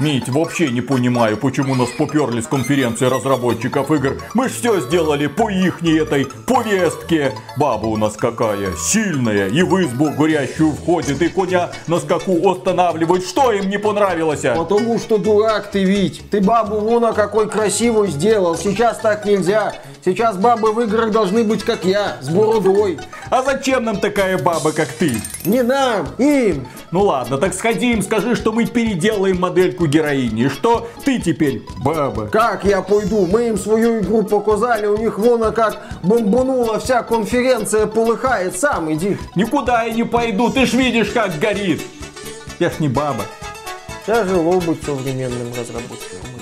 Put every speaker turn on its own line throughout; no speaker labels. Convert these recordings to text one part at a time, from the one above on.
Мить, вообще не понимаю, почему нас поперли с конференции разработчиков игр. Мы ж все сделали по ихней этой повестке. Баба у нас какая, сильная, и в избу горящую входит, и коня на скаку останавливает. Что им не понравилось?
Потому что дурак ты, Вить. Ты бабу вон какой красивую сделал. Сейчас так нельзя. Сейчас бабы в играх должны быть как я, с бородой.
А зачем нам такая баба, как ты?
Не нам, им.
Ну ладно, так сходи им, скажи, что мы переделаем модельку героини, что ты теперь баба.
Как я пойду? Мы им свою игру показали, у них вон как бомбанула вся конференция полыхает. Сам иди.
Никуда я не пойду, ты ж видишь, как горит. Я ж не баба.
Тяжело быть современным разработчиком.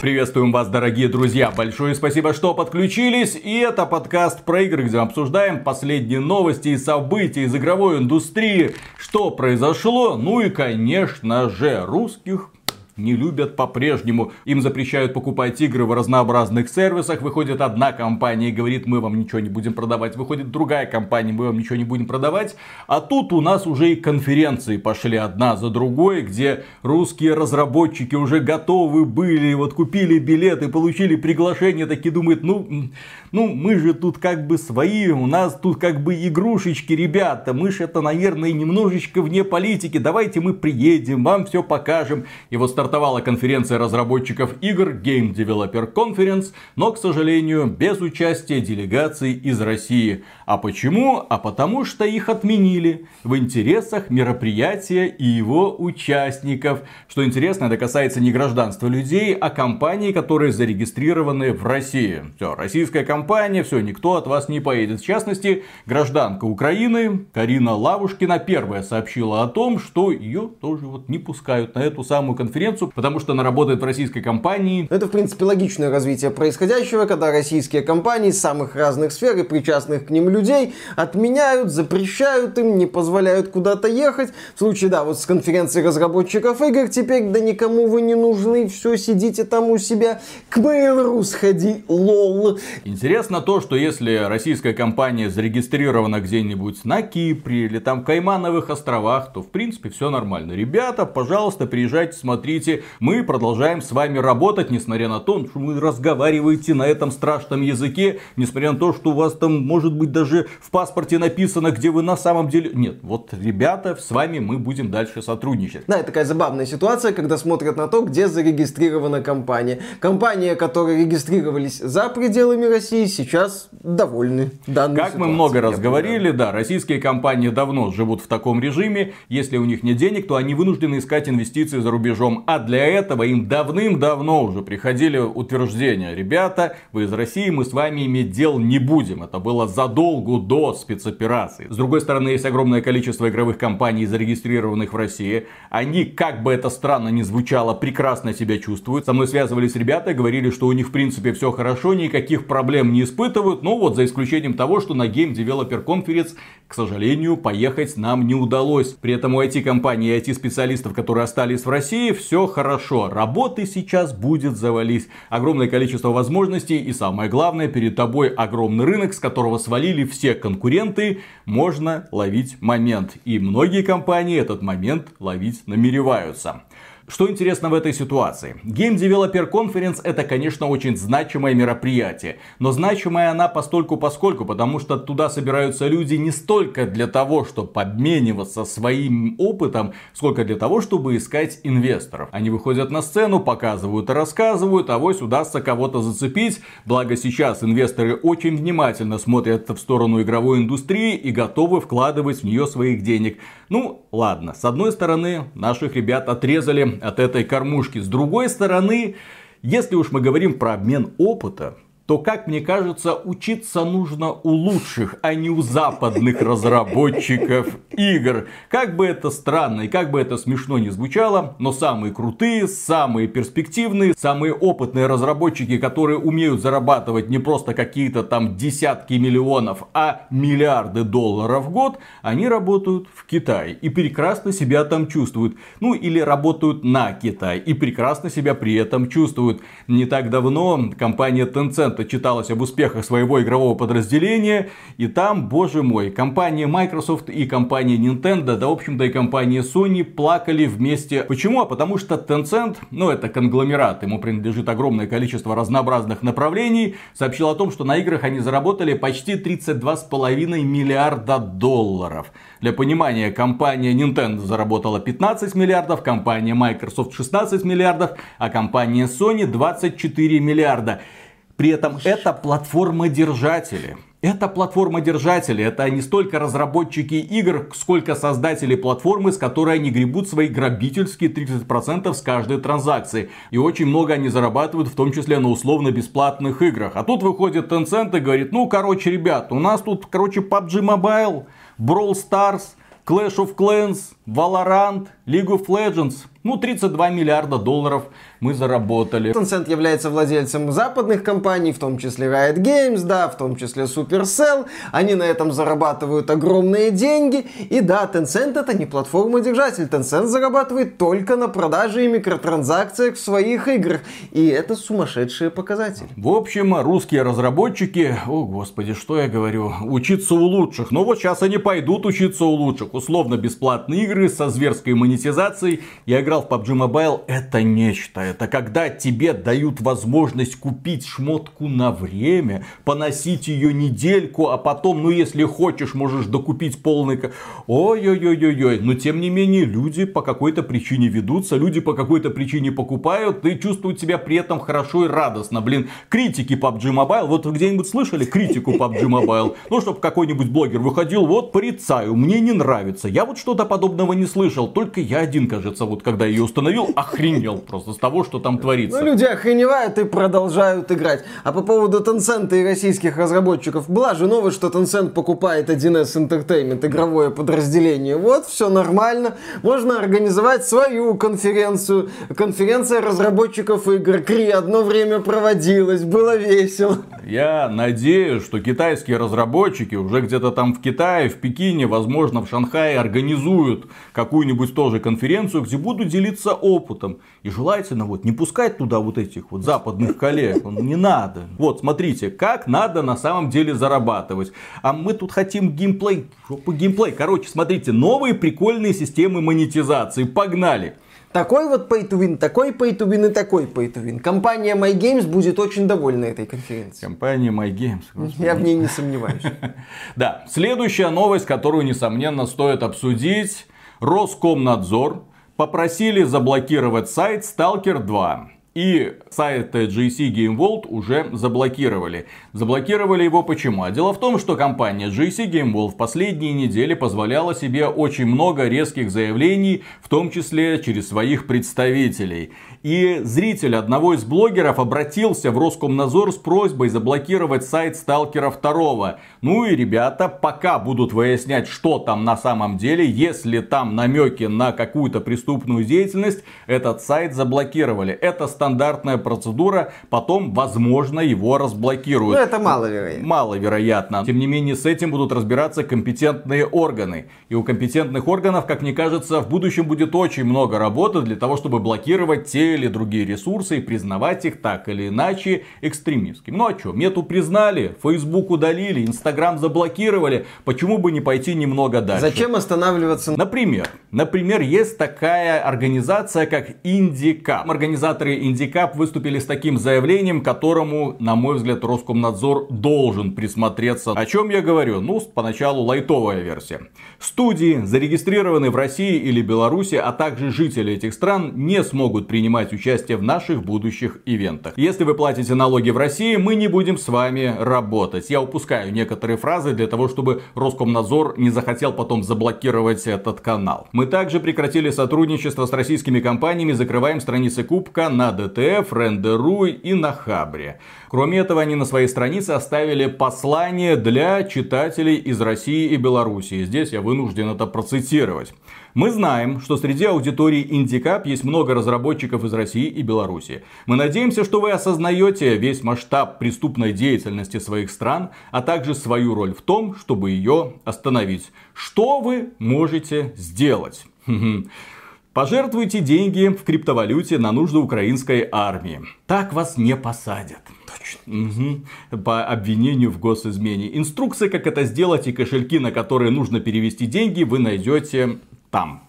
Приветствуем вас, дорогие друзья. Большое спасибо, что подключились. И это подкаст про игры, где мы обсуждаем последние новости и события из игровой индустрии. Что произошло? Ну и, конечно же, русских не любят по-прежнему. Им запрещают покупать игры в разнообразных сервисах. Выходит одна компания и говорит, мы вам ничего не будем продавать. Выходит другая компания, мы вам ничего не будем продавать. А тут у нас уже и конференции пошли одна за другой, где русские разработчики уже готовы были, вот купили билеты, получили приглашение, такие думают, ну, ну мы же тут как бы свои, у нас тут как бы игрушечки, ребята, мы же это, наверное, немножечко вне политики, давайте мы приедем, вам все покажем. И вот стартовала конференция разработчиков игр Game Developer Conference, но, к сожалению, без участия делегаций из России. А почему? А потому что их отменили в интересах мероприятия и его участников. Что интересно, это касается не гражданства людей, а компаний, которые зарегистрированы в России. Все, российская компания, все, никто от вас не поедет. В частности, гражданка Украины Карина Лавушкина первая сообщила о том, что ее тоже вот не пускают на эту самую конференцию, потому что она работает в российской компании.
Это, в принципе, логичное развитие происходящего, когда российские компании самых разных сфер и причастных к ним людей отменяют, запрещают им, не позволяют куда-то ехать. В случае, да, вот с конференции разработчиков игр теперь, да никому вы не нужны, все, сидите там у себя, к Mail.ru сходи, лол.
Интересно то, что если российская компания зарегистрирована где-нибудь на Кипре или там в Каймановых островах, то в принципе все нормально. Ребята, пожалуйста, приезжайте, смотрите. Мы продолжаем с вами работать, несмотря на то, что вы разговариваете на этом страшном языке, несмотря на то, что у вас там может быть даже в паспорте написано, где вы на самом деле... Нет, вот, ребята, с вами мы будем дальше сотрудничать.
Да, это такая забавная ситуация, когда смотрят на то, где зарегистрирована компания. Компания, которые регистрировались за пределами России, сейчас довольны данной
Как мы много раз говорили, да, российские компании давно живут в таком режиме. Если у них нет денег, то они вынуждены искать инвестиции за рубежом. А для этого им давным-давно уже приходили утверждения. Ребята, вы из России, мы с вами иметь дел не будем. Это было задолго до спецоперации. С другой стороны, есть огромное количество игровых компаний, зарегистрированных в России. Они, как бы это странно ни звучало, прекрасно себя чувствуют. Со мной связывались ребята, говорили, что у них в принципе все хорошо, никаких проблем не испытывают. Ну вот, за исключением того, что на Game Developer Conference, к сожалению, поехать нам не удалось. При этом у IT-компаний и IT-специалистов, которые остались в России, все хорошо. Работы сейчас будет завались. Огромное количество возможностей и самое главное, перед тобой огромный рынок, с которого свалили все конкуренты. Можно ловить момент. И многие компании этот момент ловить намереваются. Что интересно в этой ситуации? Game Developer Conference это, конечно, очень значимое мероприятие. Но значимая она постольку поскольку, потому что туда собираются люди не столько для того, чтобы обмениваться своим опытом, сколько для того, чтобы искать инвесторов. Они выходят на сцену, показывают и рассказывают, а вось удастся кого-то зацепить. Благо сейчас инвесторы очень внимательно смотрят в сторону игровой индустрии и готовы вкладывать в нее своих денег. Ну, ладно, с одной стороны, наших ребят отрезали от этой кормушки. С другой стороны, если уж мы говорим про обмен опыта, то, как мне кажется, учиться нужно у лучших, а не у западных разработчиков игр. Как бы это странно и как бы это смешно не звучало, но самые крутые, самые перспективные, самые опытные разработчики, которые умеют зарабатывать не просто какие-то там десятки миллионов, а миллиарды долларов в год, они работают в Китае и прекрасно себя там чувствуют. Ну или работают на Китай и прекрасно себя при этом чувствуют. Не так давно компания Tencent это читалось об успехах своего игрового подразделения. И там, боже мой, компания Microsoft и компания Nintendo, да, в общем-то, и компания Sony плакали вместе. Почему? А потому что Tencent, ну, это конгломерат, ему принадлежит огромное количество разнообразных направлений, сообщил о том, что на играх они заработали почти 32,5 миллиарда долларов. Для понимания, компания Nintendo заработала 15 миллиардов, компания Microsoft 16 миллиардов, а компания Sony 24 миллиарда. При этом это платформодержатели. Это платформодержатели, это не столько разработчики игр, сколько создатели платформы, с которой они гребут свои грабительские 30% с каждой транзакции. И очень много они зарабатывают, в том числе на условно-бесплатных играх. А тут выходит Tencent и говорит, ну, короче, ребят, у нас тут, короче, PUBG Mobile, Brawl Stars, Clash of Clans, Valorant, League of Legends. Ну, 32 миллиарда долларов мы заработали.
Tencent является владельцем западных компаний, в том числе Riot Games, да, в том числе Supercell. Они на этом зарабатывают огромные деньги. И да, Tencent это не платформа-держатель. Tencent зарабатывает только на продаже и микротранзакциях в своих играх. И это сумасшедшие показатели.
В общем, русские разработчики, о господи, что я говорю, учиться у лучших. Но вот сейчас они пойдут учиться у лучших. Условно бесплатные игры со зверской монетизацией. Я играл в PUBG Mobile, это нечто это когда тебе дают возможность купить шмотку на время, поносить ее недельку, а потом, ну если хочешь, можешь докупить полный... Ой-ой-ой-ой-ой. Но тем не менее, люди по какой-то причине ведутся, люди по какой-то причине покупают и чувствуют себя при этом хорошо и радостно. Блин, критики PUBG Mobile, вот вы где-нибудь слышали критику PUBG Mobile? Ну, чтобы какой-нибудь блогер выходил, вот порицаю, мне не нравится. Я вот что-то подобного не слышал, только я один, кажется, вот когда ее установил, охренел просто с того, того, что там творится.
Ну, люди охреневают и продолжают играть. А по поводу Tencent и российских разработчиков, была же новость, что Tencent покупает 1С Entertainment, игровое подразделение. Вот, все нормально. Можно организовать свою конференцию. Конференция разработчиков игр. Кри одно время проводилась, было весело.
Я надеюсь, что китайские разработчики уже где-то там в Китае, в Пекине, возможно, в Шанхае организуют какую-нибудь тоже конференцию, где будут делиться опытом. И желательно вот не пускать туда вот этих вот западных коллег. Не надо. Вот, смотрите, как надо на самом деле зарабатывать. А мы тут хотим геймплей. Жопу геймплей. Короче, смотрите, новые прикольные системы монетизации. Погнали.
Такой вот pay to win, такой pay to win и такой pay to win. Компания MyGames будет очень довольна этой конференцией.
Компания MyGames.
Господи. Я в ней не сомневаюсь.
Да, следующая новость, которую, несомненно, стоит обсудить. Роскомнадзор попросили заблокировать сайт Stalker 2. И сайт GC Game World уже заблокировали. Заблокировали его почему? А дело в том, что компания GC Game World в последние недели позволяла себе очень много резких заявлений, в том числе через своих представителей. И зритель одного из блогеров обратился в Роскомнадзор с просьбой заблокировать сайт Сталкера 2. Ну и ребята пока будут выяснять, что там на самом деле. Если там намеки на какую-то преступную деятельность, этот сайт заблокировали. Это стандартная процедура. Потом, возможно, его разблокируют.
Ну это маловероятно.
Маловероятно. Тем не менее, с этим будут разбираться компетентные органы. И у компетентных органов, как мне кажется, в будущем будет очень много работы для того, чтобы блокировать те или другие ресурсы и признавать их так или иначе экстремистскими. Ну а что, мету признали, Facebook удалили, Instagram заблокировали, почему бы не пойти немного дальше?
Зачем останавливаться?
Например, например, есть такая организация, как Индикап. Организаторы Индикап выступили с таким заявлением, которому, на мой взгляд, Роскомнадзор должен присмотреться. О чем я говорю? Ну, поначалу лайтовая версия. Студии, зарегистрированные в России или Беларуси, а также жители этих стран, не смогут принимать принимать участие в наших будущих ивентах. Если вы платите налоги в России, мы не будем с вами работать. Я упускаю некоторые фразы для того, чтобы Роскомнадзор не захотел потом заблокировать этот канал. Мы также прекратили сотрудничество с российскими компаниями, закрываем страницы Кубка на DTF, Render.ru и на Хабре. Кроме этого, они на своей странице оставили послание для читателей из России и Беларуси. Здесь я вынужден это процитировать. Мы знаем, что среди аудитории Indie Cup есть много разработчиков из России и Беларуси. Мы надеемся, что вы осознаете весь масштаб преступной деятельности своих стран, а также свою роль в том, чтобы ее остановить. Что вы можете сделать? Пожертвуйте деньги в криптовалюте на нужды украинской армии. Так вас не посадят. Точно. Угу. По обвинению в госизмене. Инструкции, как это сделать и кошельки, на которые нужно перевести деньги, вы найдете там.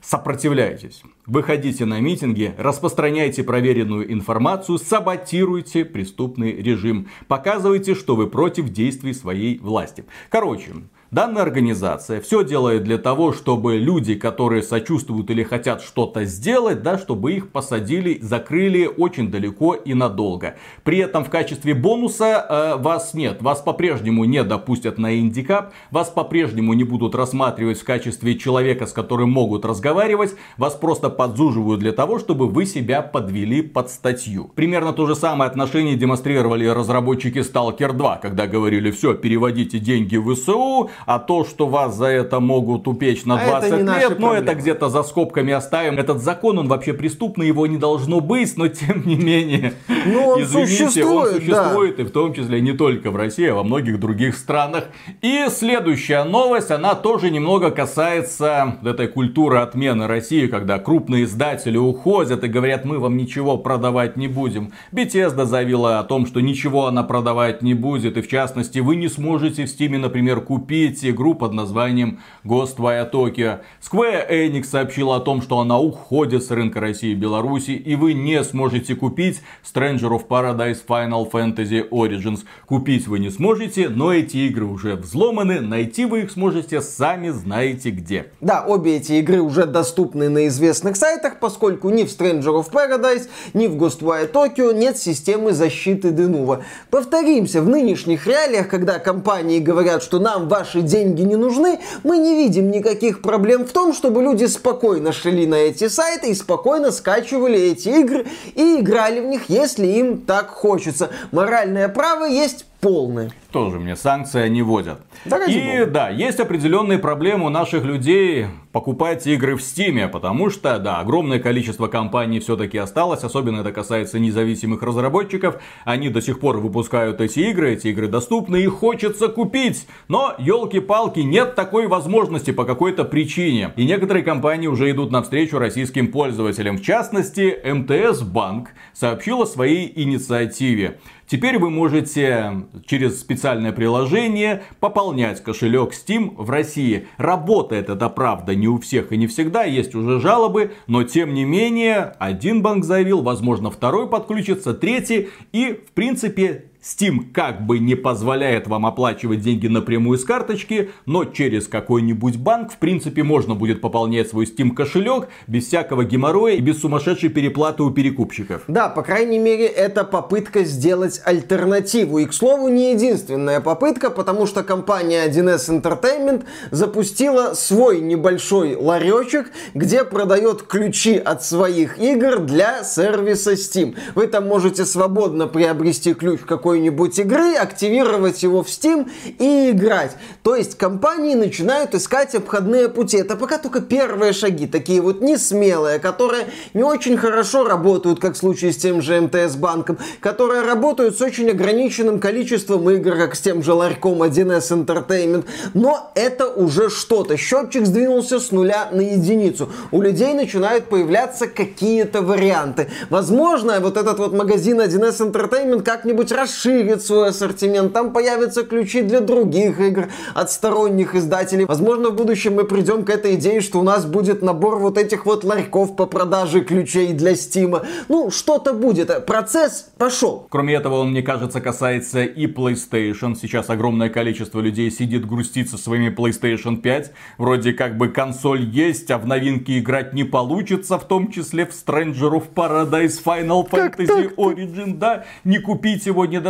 Сопротивляйтесь. Выходите на митинги, распространяйте проверенную информацию, саботируйте преступный режим. Показывайте, что вы против действий своей власти. Короче, Данная организация все делает для того, чтобы люди, которые сочувствуют или хотят что-то сделать, да, чтобы их посадили, закрыли очень далеко и надолго. При этом в качестве бонуса э, вас нет. Вас по-прежнему не допустят на индикап, вас по-прежнему не будут рассматривать в качестве человека, с которым могут разговаривать, вас просто подзуживают для того, чтобы вы себя подвели под статью. Примерно то же самое отношение демонстрировали разработчики Stalker 2, когда говорили, все, переводите деньги в ВСУ, а то, что вас за это могут упечь на 20 а лет, ну это где-то за скобками оставим. Этот закон, он вообще преступный, его не должно быть, но тем не менее,
ну, он извините, существует,
он существует, да. и в том числе не только в России, а во многих других странах. И следующая новость, она тоже немного касается этой культуры отмены России, когда крупные издатели уходят и говорят, мы вам ничего продавать не будем. Bethesda заявила о том, что ничего она продавать не будет, и в частности, вы не сможете в Steam, например, купить купить игру под названием Ghostwire Tokyo. Square Enix сообщила о том, что она уходит с рынка России и Беларуси, и вы не сможете купить Stranger of Paradise Final Fantasy Origins. Купить вы не сможете, но эти игры уже взломаны, найти вы их сможете сами знаете где.
Да, обе эти игры уже доступны на известных сайтах, поскольку ни в Stranger of Paradise, ни в Ghostwire Tokyo нет системы защиты Denuvo. Повторимся, в нынешних реалиях, когда компании говорят, что нам ваши наши деньги не нужны, мы не видим никаких проблем в том, чтобы люди спокойно шли на эти сайты и спокойно скачивали эти игры и играли в них, если им так хочется. Моральное право есть полное.
Тоже мне санкции не вводят. Да, и да, есть определенные проблемы у наших людей покупать игры в Стиме, потому что, да, огромное количество компаний все-таки осталось, особенно это касается независимых разработчиков. Они до сих пор выпускают эти игры, эти игры доступны, их хочется купить. Но, елки-палки, нет такой возможности по какой-то причине. И некоторые компании уже идут навстречу российским пользователям. В частности, МТС Банк сообщил о своей инициативе. Теперь вы можете через специальное приложение пополнять кошелек Steam в России. Работает это правда не у всех и не всегда, есть уже жалобы, но тем не менее один банк заявил, возможно второй подключится, третий и в принципе Steam как бы не позволяет вам оплачивать деньги напрямую с карточки, но через какой-нибудь банк, в принципе, можно будет пополнять свой Steam кошелек без всякого геморроя и без сумасшедшей переплаты у перекупщиков.
Да, по крайней мере, это попытка сделать альтернативу. И, к слову, не единственная попытка, потому что компания 1С Entertainment запустила свой небольшой ларечек, где продает ключи от своих игр для сервиса Steam. Вы там можете свободно приобрести ключ какой какой-нибудь игры, активировать его в Steam и играть. То есть компании начинают искать обходные пути. Это пока только первые шаги, такие вот не смелые, которые не очень хорошо работают, как в случае с тем же МТС банком, которые работают с очень ограниченным количеством игр, как с тем же ларьком 1С Entertainment. Но это уже что-то. Счетчик сдвинулся с нуля на единицу. У людей начинают появляться какие-то варианты. Возможно, вот этот вот магазин 1С Entertainment как-нибудь расширится расширит свой ассортимент, там появятся ключи для других игр от сторонних издателей. Возможно, в будущем мы придем к этой идее, что у нас будет набор вот этих вот ларьков по продаже ключей для Стима. Ну, что-то будет. Процесс пошел.
Кроме этого, он, мне кажется, касается и PlayStation. Сейчас огромное количество людей сидит грустит со своими PlayStation 5. Вроде как бы консоль есть, а в новинки играть не получится, в том числе в Stranger of Paradise Final Fantasy Origin. Да, не купить его не достать.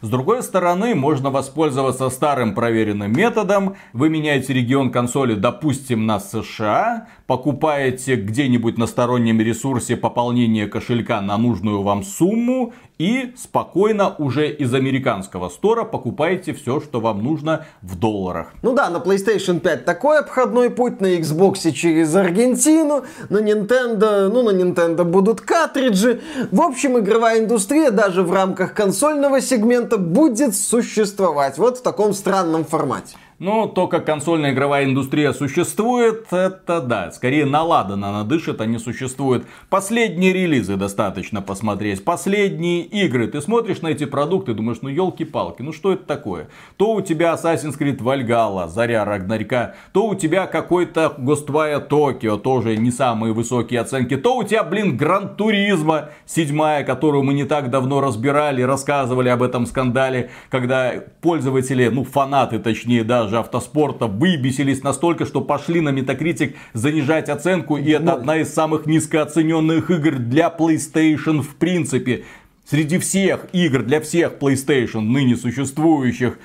С другой стороны, можно воспользоваться старым проверенным методом. Вы меняете регион консоли, допустим, на США, покупаете где-нибудь на стороннем ресурсе пополнение кошелька на нужную вам сумму и спокойно уже из американского стора покупаете все, что вам нужно в долларах.
Ну да, на PlayStation 5 такой обходной путь, на Xbox через Аргентину, на Nintendo, ну на Nintendo будут картриджи. В общем, игровая индустрия даже в рамках консольного сегмента будет существовать вот в таком странном формате.
Ну, то, как консольная игровая индустрия существует, это да, скорее наладана она дышит, а не существует. Последние релизы достаточно посмотреть, последние игры. Ты смотришь на эти продукты, думаешь, ну елки-палки, ну что это такое? То у тебя Assassin's Creed Valhalla, Заря Рагнарька, то у тебя какой-то Ghostwire Tokyo, тоже не самые высокие оценки, то у тебя, блин, Гран Туризма седьмая, которую мы не так давно разбирали, рассказывали об этом скандале, когда пользователи, ну фанаты точнее даже автоспорта выбесились настолько, что пошли на Metacritic занижать оценку, и это одна из самых низкооцененных игр для PlayStation в принципе. Среди всех игр для всех PlayStation ныне существующих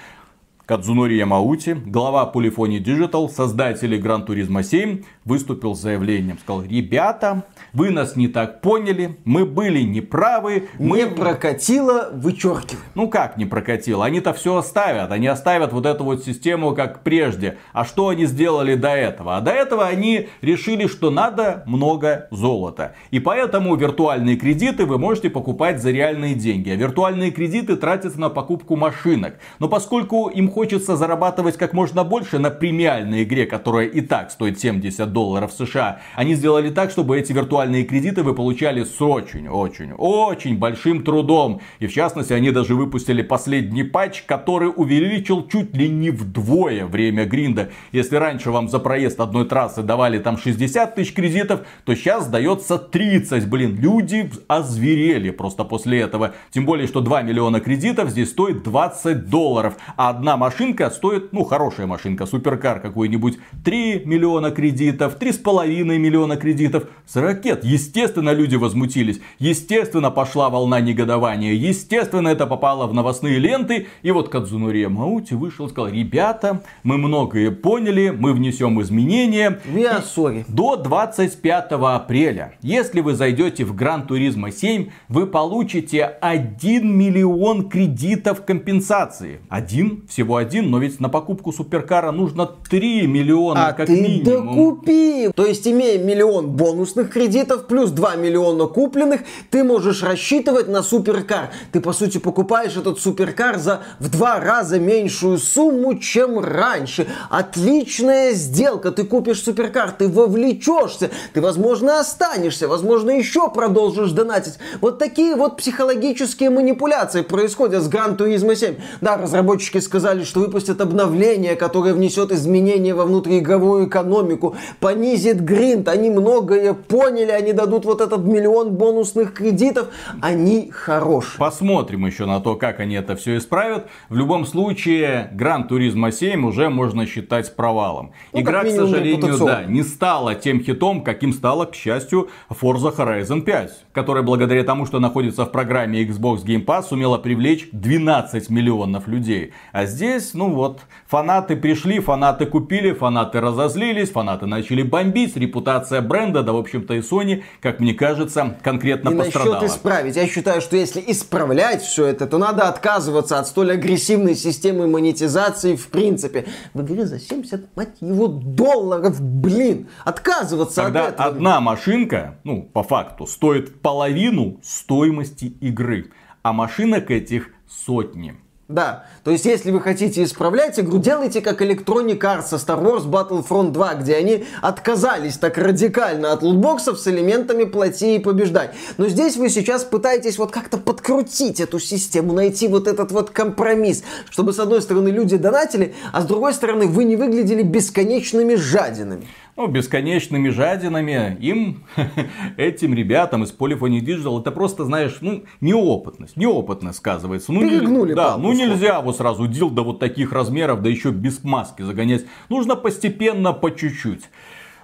Кадзунори Ямаути, глава Polyphony Digital, создатели Gran Turismo 7, выступил с заявлением. Сказал, ребята, вы нас не так поняли, мы были неправы. Мы...
Не прокатило, вычеркиваем.
Ну как не прокатило? Они-то все оставят. Они оставят вот эту вот систему как прежде. А что они сделали до этого? А до этого они решили, что надо много золота. И поэтому виртуальные кредиты вы можете покупать за реальные деньги. А виртуальные кредиты тратятся на покупку машинок. Но поскольку им хочется зарабатывать как можно больше на премиальной игре, которая и так стоит 70 долларов США, они сделали так, чтобы эти виртуальные кредиты вы получали с очень, очень, очень большим трудом. И в частности, они даже выпустили последний патч, который увеличил чуть ли не вдвое время гринда. Если раньше вам за проезд одной трассы давали там 60 тысяч кредитов, то сейчас дается 30. Блин, люди озверели просто после этого. Тем более, что 2 миллиона кредитов здесь стоит 20 долларов. А одна машинка стоит, ну, хорошая машинка, суперкар какой-нибудь, 3 миллиона кредитов, 3,5 миллиона кредитов с ракет. Естественно, люди возмутились. Естественно, пошла волна негодования. Естественно, это попало в новостные ленты. И вот Кадзунори Маути вышел и сказал, ребята, мы многое поняли, мы внесем изменения.
Я sorry.
До 25 апреля, если вы зайдете в Гран Туризма 7, вы получите 1 миллион кредитов компенсации. Один, всего один, но ведь на покупку суперкара нужно 3 миллиона
А
как
ты
минимум.
докупи. То есть, имея миллион бонусных кредитов плюс 2 миллиона купленных, ты можешь рассчитывать на суперкар. Ты, по сути, покупаешь этот суперкар за в два раза меньшую сумму, чем раньше. Отличная сделка. Ты купишь суперкар, ты вовлечешься, ты, возможно, останешься, возможно, еще продолжишь донатить. Вот такие вот психологические манипуляции происходят с Gran Turismo 7. Да, разработчики сказали, что выпустят обновление, которое внесет изменения во внутриигровую экономику, понизит гринд. Они многое поняли, они дадут вот этот миллион бонусных кредитов. Они хорошие.
Посмотрим еще на то, как они это все исправят. В любом случае, Гран Туризма 7 уже можно считать провалом.
Ну,
Игра, к сожалению, да, не стала тем хитом, каким стала, к счастью, Forza Horizon 5, которая благодаря тому, что находится в программе Xbox Game Pass, сумела привлечь 12 миллионов людей. А здесь, ну вот, фанаты пришли, фанаты купили, фанаты разозлились, фанаты начали бомбить, репутация бренда, да, в общем-то, и Sony, как мне кажется, конкретно
И
пострадала.
насчет исправить. Я считаю, что если исправлять все это, то надо отказываться от столь агрессивной системы монетизации в принципе. В игре за 70, мать его, долларов, блин. Отказываться
Когда
от этого.
одна машинка, ну, по факту, стоит половину стоимости игры, а машинок этих сотни.
Да, то есть если вы хотите исправлять игру, делайте как Electronic Arts со Star Wars Battlefront 2, где они отказались так радикально от лутбоксов с элементами плати и побеждай. Но здесь вы сейчас пытаетесь вот как-то подкрутить эту систему, найти вот этот вот компромисс, чтобы с одной стороны люди донатили, а с другой стороны вы не выглядели бесконечными жадинами.
Ну, бесконечными жадинами им, этим ребятам из Polyphony Digital, это просто, знаешь, ну, неопытность, неопытность сказывается. Ну, не-
Перегнули
да,
палку,
ну нельзя вот сразу дил до вот таких размеров, да еще без маски загонять. Нужно постепенно, по чуть-чуть.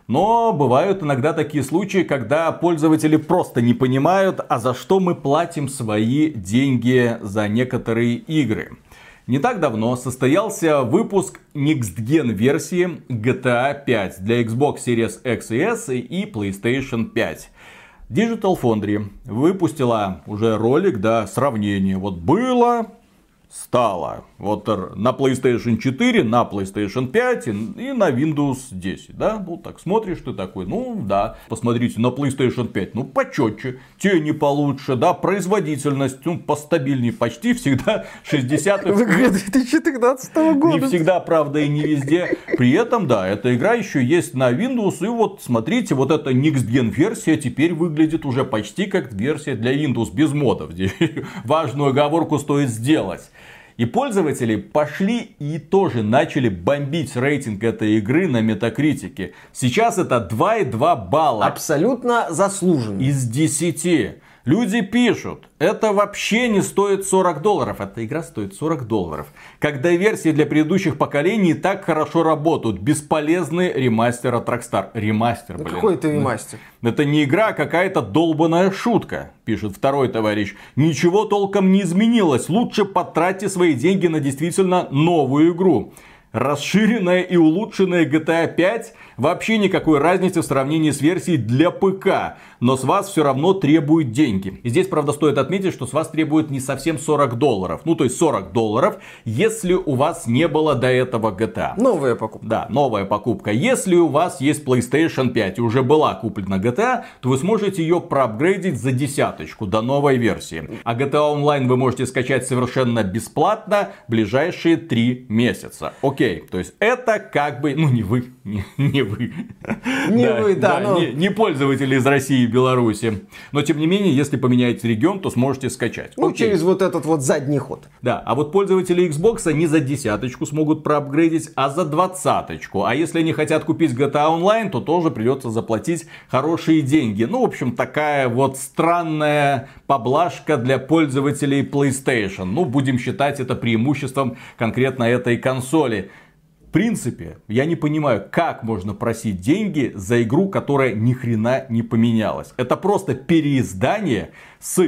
Но бывают иногда такие случаи, когда пользователи просто не понимают, а за что мы платим свои деньги за некоторые игры. Не так давно состоялся выпуск Next Gen версии GTA 5 для Xbox Series X и S и PlayStation 5. Digital Foundry выпустила уже ролик, да, сравнение. Вот было стало. Вот на PlayStation 4, на PlayStation 5 и, на Windows 10, да? Ну, так смотришь ты такой, ну, да, посмотрите, на PlayStation 5, ну, почетче, тени получше, да, производительность, ну, постабильнее, почти всегда 60
В игре 2014 года.
Не всегда, правда, и не везде. При этом, да, эта игра еще есть на Windows, и вот, смотрите, вот эта Next Gen версия теперь выглядит уже почти как версия для Windows, без модов. Важную оговорку стоит сделать. И пользователи пошли и тоже начали бомбить рейтинг этой игры на метакритике. Сейчас это 2,2 балла.
Абсолютно заслуженно.
Из 10. Люди пишут, это вообще не стоит 40 долларов. Эта игра стоит 40 долларов. Когда версии для предыдущих поколений так хорошо работают. Бесполезный ремастер от Rockstar. Ремастер, блин.
Какой это ремастер?
Это не игра, а какая-то долбанная шутка, пишет второй товарищ. Ничего толком не изменилось. Лучше потратьте свои деньги на действительно новую игру. Расширенная и улучшенная GTA 5 вообще никакой разницы в сравнении с версией для ПК, но с вас все равно требуют деньги. И здесь, правда, стоит отметить, что с вас требуют не совсем 40 долларов. Ну, то есть 40 долларов, если у вас не было до этого GTA.
Новая покупка.
Да, новая покупка. Если у вас есть PlayStation 5 и уже была куплена GTA, то вы сможете ее проапгрейдить за десяточку до новой версии. А GTA Online вы можете скачать совершенно бесплатно ближайшие 3 месяца. Окей Окей, то есть это как бы, ну не вы, не, не вы.
Не да, вы, да. да
но... не, не пользователи из России и Беларуси. Но тем не менее, если поменяете регион, то сможете скачать.
Ну, Окей. через вот этот вот задний ход.
Да, а вот пользователи Xbox не за десяточку смогут проапгрейдить, а за двадцаточку. А если они хотят купить GTA Online, то тоже придется заплатить хорошие деньги. Ну, в общем, такая вот странная поблажка для пользователей PlayStation. Ну, будем считать это преимуществом конкретно этой консоли. В принципе, я не понимаю, как можно просить деньги за игру, которая ни хрена не поменялась. Это просто переиздание с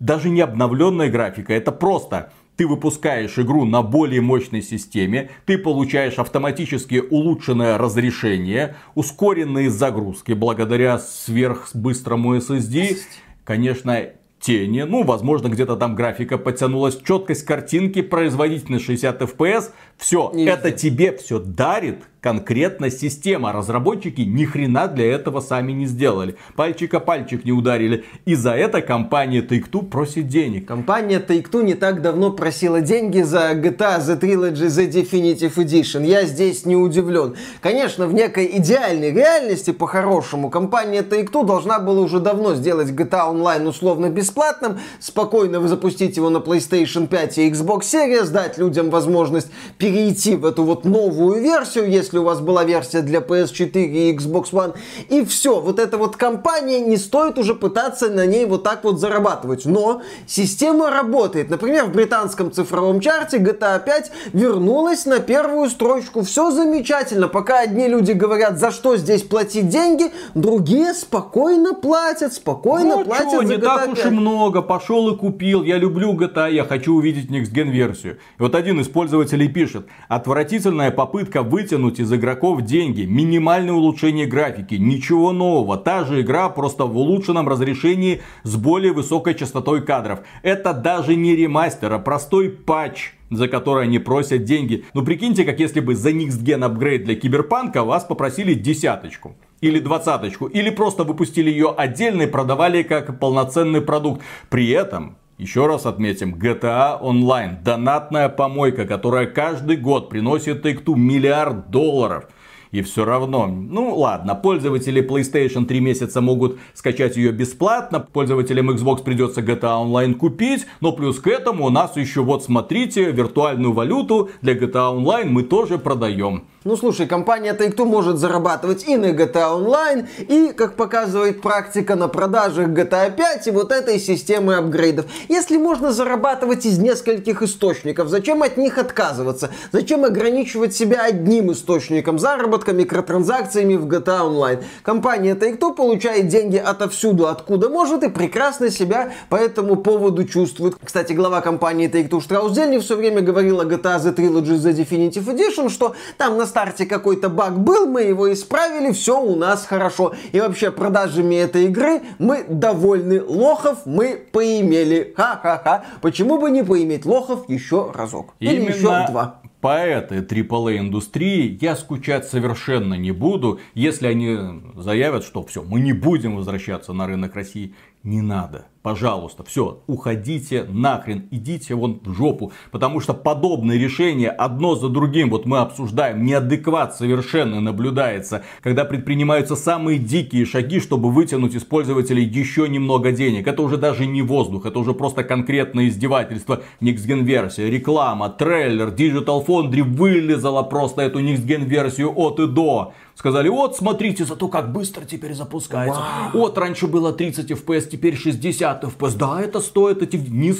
даже не обновленной графикой. Это просто ты выпускаешь игру на более мощной системе, ты получаешь автоматически улучшенное разрешение, ускоренные загрузки благодаря сверхбыстрому SSD. Конечно, тени, ну, возможно, где-то там графика подтянулась, четкость картинки, производительность 60 FPS, все, это тебе все дарит конкретно система. Разработчики ни хрена для этого сами не сделали. Пальчика пальчик не ударили. И за это компания Take-Two просит денег.
Компания Take-Two не так давно просила деньги за GTA The Trilogy The Definitive Edition. Я здесь не удивлен. Конечно, в некой идеальной реальности, по-хорошему, компания Take-Two должна была уже давно сделать GTA Online условно бесплатным, спокойно запустить его на PlayStation 5 и Xbox Series, дать людям возможность перейти в эту вот новую версию, если у вас была версия для PS4 и Xbox One. И все, вот эта вот компания, не стоит уже пытаться на ней вот так вот зарабатывать. Но система работает. Например, в британском цифровом чарте GTA 5 вернулась на первую строчку. Все замечательно. Пока одни люди говорят, за что здесь платить деньги, другие спокойно платят, спокойно ну, платят чё,
за
не
GTA так 5. уж и много. Пошел и купил. Я люблю GTA, я хочу увидеть Next Gen версию. И вот один из пользователей пишет, отвратительная попытка вытянуть из игроков деньги, минимальное улучшение графики, ничего нового. Та же игра, просто в улучшенном разрешении с более высокой частотой кадров. Это даже не ремастер, а простой патч за который они просят деньги. Ну прикиньте, как если бы за Next Gen апгрейд для Киберпанка вас попросили десяточку. Или двадцаточку. Или просто выпустили ее отдельно и продавали как полноценный продукт. При этом еще раз отметим, GTA Online. Донатная помойка, которая каждый год приносит Take-Two миллиард долларов. И все равно, ну ладно, пользователи PlayStation 3 месяца могут скачать ее бесплатно, пользователям Xbox придется GTA Online купить, но плюс к этому у нас еще вот смотрите, виртуальную валюту для GTA Online мы тоже продаем.
Ну слушай, компания Take-Two может зарабатывать и на GTA Online, и, как показывает практика, на продажах GTA 5 и вот этой системы апгрейдов. Если можно зарабатывать из нескольких источников, зачем от них отказываться? Зачем ограничивать себя одним источником заработка? микротранзакциями в GTA Online. Компания Take-Two получает деньги отовсюду, откуда может, и прекрасно себя по этому поводу чувствует. Кстати, глава компании Take-Two Штраус Дельни все время говорил о GTA The Trilogy The Definitive Edition, что там на старте какой-то баг был, мы его исправили, все у нас хорошо. И вообще продажами этой игры мы довольны. Лохов мы поимели. Ха-ха-ха. Почему бы не поиметь лохов еще разок? Или
Именно
еще два.
По этой AAA индустрии я скучать совершенно не буду, если они заявят, что все, мы не будем возвращаться на рынок России. Не надо пожалуйста, все, уходите нахрен, идите вон в жопу. Потому что подобные решения одно за другим, вот мы обсуждаем, неадекват совершенно наблюдается, когда предпринимаются самые дикие шаги, чтобы вытянуть из пользователей еще немного денег. Это уже даже не воздух, это уже просто конкретное издевательство. Gen версия, реклама, трейлер, Digital Foundry вылезала просто эту Gen версию от и до. Сказали, вот смотрите, зато как быстро теперь запускается. Вот раньше было 30 FPS, теперь 60 Да, это стоит эти... Не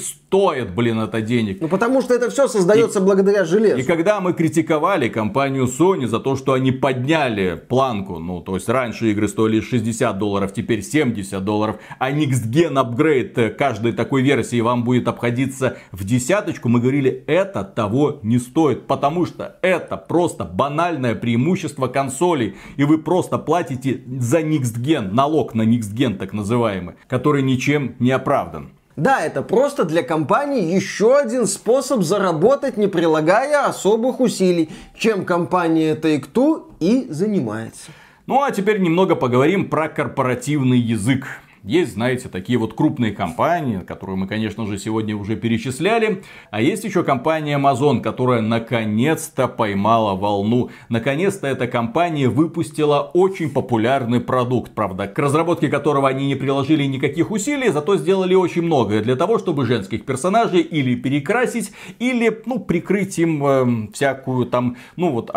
блин, это денег.
Ну потому что это все создается и, благодаря железу.
И когда мы критиковали компанию Sony за то, что они подняли планку, ну то есть раньше игры стоили 60 долларов, теперь 70 долларов, а Next Gen Upgrade каждой такой версии вам будет обходиться в десяточку, мы говорили, это того не стоит, потому что это просто банальное преимущество консолей и вы просто платите за Next Gen, налог на Next Gen так называемый, который ничем не оправдан.
Да, это просто для компании еще один способ заработать, не прилагая особых усилий, чем компания Take-Two и занимается.
Ну а теперь немного поговорим про корпоративный язык. Есть, знаете, такие вот крупные компании, которые мы, конечно же, сегодня уже перечисляли. А есть еще компания Amazon, которая наконец-то поймала волну. Наконец-то эта компания выпустила очень популярный продукт, правда, к разработке которого они не приложили никаких усилий, зато сделали очень многое для того, чтобы женских персонажей или перекрасить, или, ну, прикрыть им э, всякую там, ну, вот,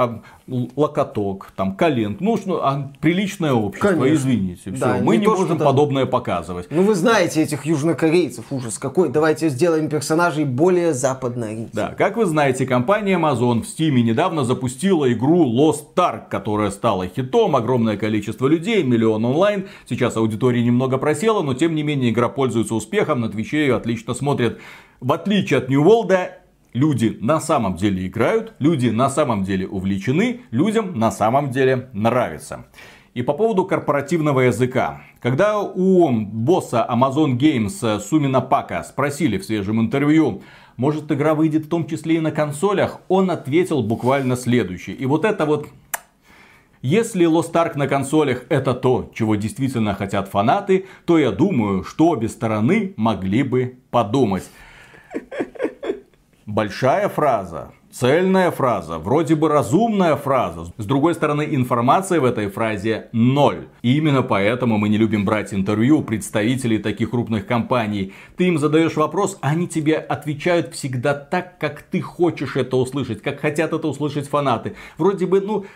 локоток, там, колен. Ну, что, а, приличное общество, Конечно. извините. Все. Да, Мы не, не то, можем что, подобное показывать.
Ну, вы знаете этих южнокорейцев, ужас какой. Давайте сделаем персонажей более западной.
Да, как вы знаете, компания Amazon в Steam недавно запустила игру Lost Ark, которая стала хитом. Огромное количество людей, миллион онлайн. Сейчас аудитория немного просела, но тем не менее игра пользуется успехом. На Твиче ее отлично смотрят. В отличие от New World, Люди на самом деле играют, люди на самом деле увлечены, людям на самом деле нравится. И по поводу корпоративного языка. Когда у босса Amazon Games Сумина Пака спросили в свежем интервью, может игра выйдет в том числе и на консолях, он ответил буквально следующее. И вот это вот если Lost Ark на консолях это то, чего действительно хотят фанаты, то я думаю, что обе стороны могли бы подумать. Большая фраза, цельная фраза, вроде бы разумная фраза. С другой стороны, информация в этой фразе ноль. И именно поэтому мы не любим брать интервью представителей таких крупных компаний. Ты им задаешь вопрос, они тебе отвечают всегда так, как ты хочешь это услышать, как хотят это услышать фанаты. Вроде бы, ну,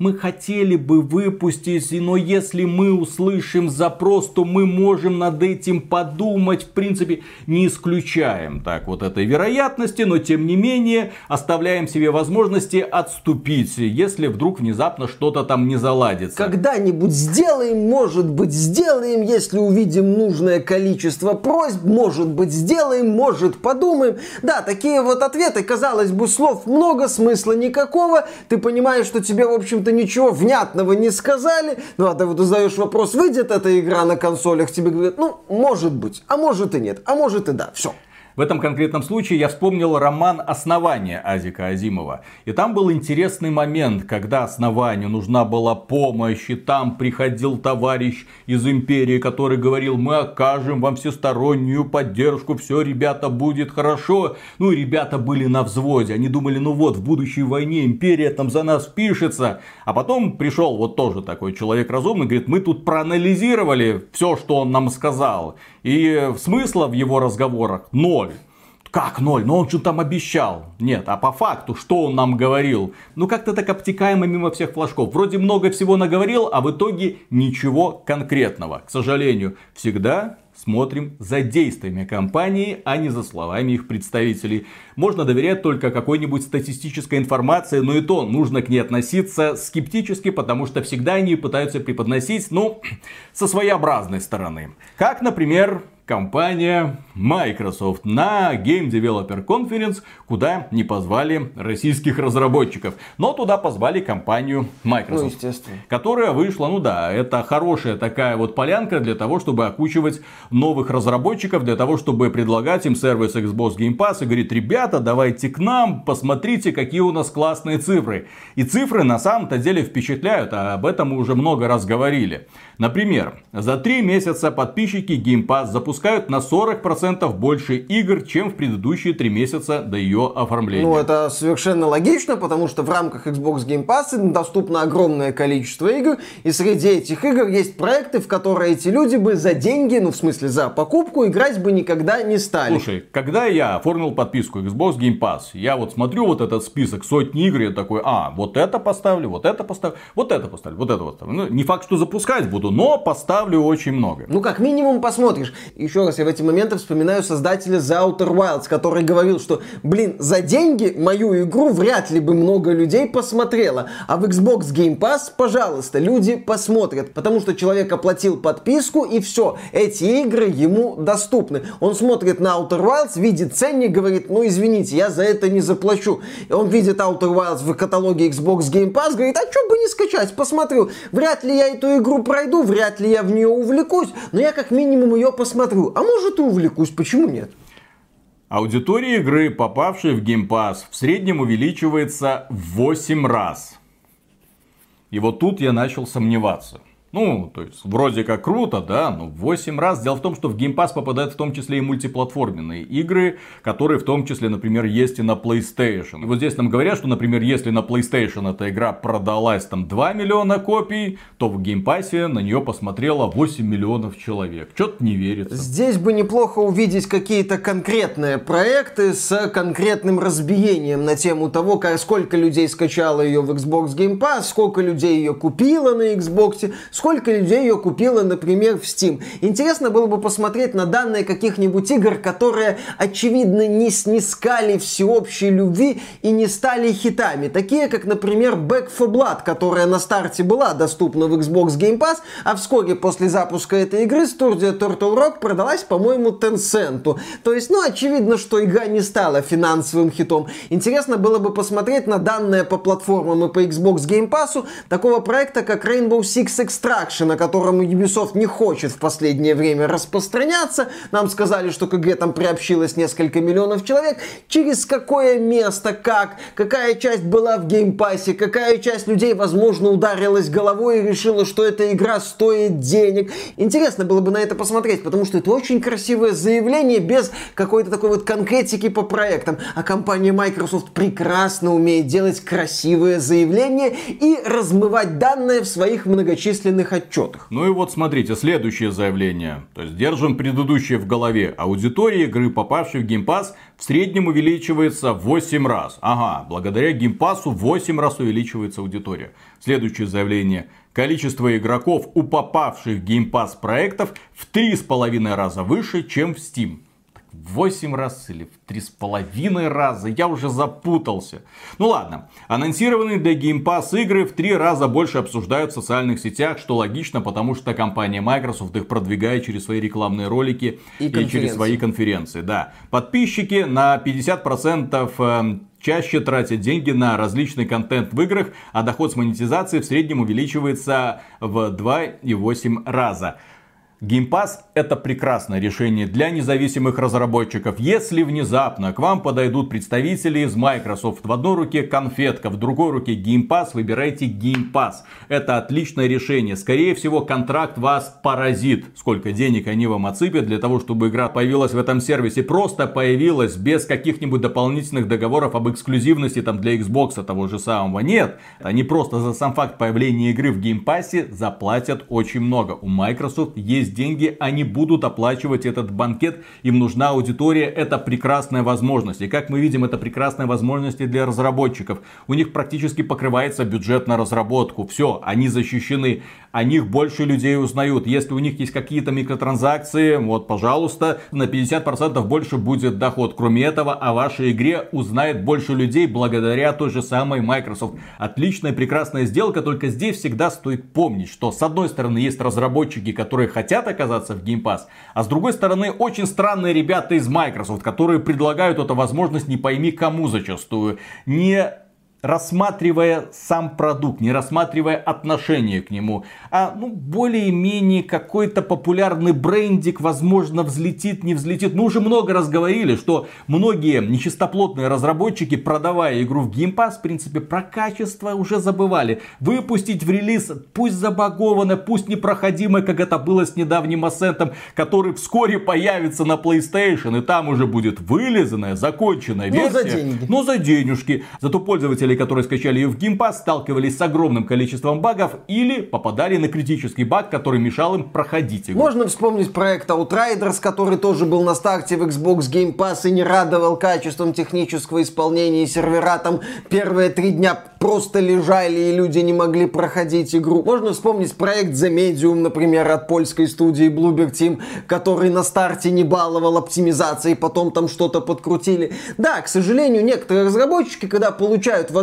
мы хотели бы выпустить, но если мы услышим запрос, то мы можем над этим подумать. В принципе, не исключаем так вот этой вероятности, но тем не менее оставляем себе возможности отступить, если вдруг внезапно что-то там не заладится.
Когда-нибудь сделаем, может быть сделаем, если увидим нужное количество просьб, может быть сделаем, может подумаем. Да, такие вот ответы, казалось бы, слов много, смысла никакого. Ты понимаешь, что тебе, в общем-то, общем-то, ничего внятного не сказали. Ну, а ты вот задаешь вопрос, выйдет эта игра на консолях, тебе говорят, ну, может быть, а может и нет, а может и да, все.
В этом конкретном случае я вспомнил роман «Основание» Азика Азимова. И там был интересный момент, когда основанию нужна была помощь, и там приходил товарищ из империи, который говорил, мы окажем вам всестороннюю поддержку, все, ребята, будет хорошо. Ну и ребята были на взводе, они думали, ну вот, в будущей войне империя там за нас пишется. А потом пришел вот тоже такой человек разумный, говорит, мы тут проанализировали все, что он нам сказал. И смысла в его разговорах ноль. Как ноль? Но он что там обещал. Нет, а по факту, что он нам говорил? Ну как-то так обтекаемо мимо всех флажков. Вроде много всего наговорил, а в итоге ничего конкретного. К сожалению, всегда смотрим за действиями компании, а не за словами их представителей. Можно доверять только какой-нибудь статистической информации, но и то нужно к ней относиться скептически, потому что всегда они пытаются преподносить, ну, со своеобразной стороны. Как, например, компания Microsoft на Game Developer Conference, куда не позвали российских разработчиков. Но туда позвали компанию Microsoft. Ну, естественно. Которая вышла, ну да, это хорошая такая вот полянка для того, чтобы окучивать новых разработчиков, для того, чтобы предлагать им сервис Xbox Game Pass и говорит, ребята, давайте к нам, посмотрите, какие у нас классные цифры. И цифры на самом-то деле впечатляют, а об этом мы уже много раз говорили. Например, за три месяца подписчики Game Pass запускают на 40% больше игр, чем в предыдущие три месяца до ее оформления.
Ну, это совершенно логично, потому что в рамках Xbox Game Pass доступно огромное количество игр, и среди этих игр есть проекты, в которые эти люди бы за деньги, ну, в смысле, за покупку, играть бы никогда не стали.
Слушай, когда я оформил подписку Xbox Game Pass, я вот смотрю вот этот список сотни игр, я такой, а, вот это поставлю, вот это поставлю, вот это поставлю, вот это поставлю. Ну, не факт, что запускать буду, но поставлю очень много.
Ну, как минимум посмотришь. Еще раз, я в эти моменты вспоминаю создателя The Outer Wilds, который говорил, что, блин, за деньги мою игру вряд ли бы много людей посмотрело. А в Xbox Game Pass, пожалуйста, люди посмотрят. Потому что человек оплатил подписку, и все, эти игры ему доступны. Он смотрит на Outer Wilds, видит ценник, говорит, ну, извините, я за это не заплачу. И он видит Outer Wilds в каталоге Xbox Game Pass, говорит, а что бы не скачать, посмотрю. Вряд ли я эту игру пройду, вряд ли я в нее увлекусь, но я как минимум ее посмотрю. А может и увлекусь, почему нет?
Аудитория игры, попавшей в Game Pass, в среднем увеличивается в 8 раз. И вот тут я начал сомневаться. Ну, то есть, вроде как круто, да, но в 8 раз. Дело в том, что в Game Pass попадают в том числе и мультиплатформенные игры, которые в том числе, например, есть и на PlayStation. И вот здесь нам говорят, что, например, если на PlayStation эта игра продалась там 2 миллиона копий, то в Game Pass на нее посмотрело 8 миллионов человек. Что-то не верится.
Здесь бы неплохо увидеть какие-то конкретные проекты с конкретным разбиением на тему того, сколько людей скачало ее в Xbox Game Pass, сколько людей ее купило на Xbox, сколько людей ее купило, например, в Steam. Интересно было бы посмотреть на данные каких-нибудь игр, которые, очевидно, не снискали всеобщей любви и не стали хитами. Такие, как, например, Back for Blood, которая на старте была доступна в Xbox Game Pass, а вскоре после запуска этой игры студия Turtle Rock продалась, по-моему, Tencent. То есть, ну, очевидно, что игра не стала финансовым хитом. Интересно было бы посмотреть на данные по платформам и по Xbox Game Pass такого проекта, как Rainbow Six Extraction, Extraction, на котором Ubisoft не хочет в последнее время распространяться. Нам сказали, что к игре там приобщилось несколько миллионов человек. Через какое место, как, какая часть была в Game Pass е, какая часть людей, возможно, ударилась головой и решила, что эта игра стоит денег. Интересно было бы на это посмотреть, потому что это очень красивое заявление без какой-то такой вот конкретики по проектам. А компания Microsoft прекрасно умеет делать красивые заявления и размывать данные в своих многочисленных еженедельных отчетах.
Ну и вот смотрите, следующее заявление. То есть держим предыдущее в голове. Аудитория игры, попавшей в Pass, в среднем увеличивается в 8 раз. Ага, благодаря в 8 раз увеличивается аудитория. Следующее заявление. Количество игроков у попавших в Pass проектов в 3,5 раза выше, чем в Steam. 8 раз или в 3,5 раза. Я уже запутался. Ну ладно. Анонсированные для Game Pass игры в 3 раза больше обсуждают в социальных сетях, что логично, потому что компания Microsoft их продвигает через свои рекламные ролики и, и через свои конференции. Да. Подписчики на 50% эм, чаще тратят деньги на различный контент в играх, а доход с монетизации в среднем увеличивается в 2,8 раза. Game Pass это прекрасное решение для независимых разработчиков. Если внезапно к вам подойдут представители из Microsoft, в одной руке конфетка, в другой руке Game Pass, выбирайте Game Pass. Это отличное решение. Скорее всего, контракт вас поразит. Сколько денег они вам отсыпят для того, чтобы игра появилась в этом сервисе. Просто появилась без каких-нибудь дополнительных договоров об эксклюзивности там для Xbox того же самого. Нет, они просто за сам факт появления игры в Game Pass заплатят очень много. У Microsoft есть есть деньги, они будут оплачивать этот банкет, им нужна аудитория, это прекрасная возможность. И как мы видим, это прекрасная возможность и для разработчиков. У них практически покрывается бюджет на разработку. Все, они защищены о них больше людей узнают. Если у них есть какие-то микротранзакции, вот, пожалуйста, на 50% больше будет доход. Кроме этого, о вашей игре узнает больше людей благодаря той же самой Microsoft. Отличная, прекрасная сделка, только здесь всегда стоит помнить, что с одной стороны есть разработчики, которые хотят оказаться в Game Pass, а с другой стороны очень странные ребята из Microsoft, которые предлагают эту возможность не пойми кому зачастую. Не рассматривая сам продукт, не рассматривая отношение к нему, а ну, более-менее какой-то популярный брендик, возможно, взлетит, не взлетит. Мы уже много раз говорили, что многие нечистоплотные разработчики, продавая игру в Game Pass, в принципе, про качество уже забывали. Выпустить в релиз, пусть забагованное, пусть непроходимое, как это было с недавним Ascent, который вскоре появится на PlayStation, и там уже будет вылизанная, законченная версия. Но за деньги. Но за денежки. Зато пользователи пользователи, которые скачали ее в Game сталкивались с огромным количеством багов или попадали на критический баг, который мешал им проходить игру.
Можно вспомнить проект Outriders, который тоже был на старте в Xbox Game Pass и не радовал качеством технического исполнения и сервера там первые три дня просто лежали и люди не могли проходить игру. Можно вспомнить проект The Medium, например, от польской студии Bloober Team, который на старте не баловал оптимизацией, потом там что-то подкрутили. Да, к сожалению, некоторые разработчики, когда получают возможность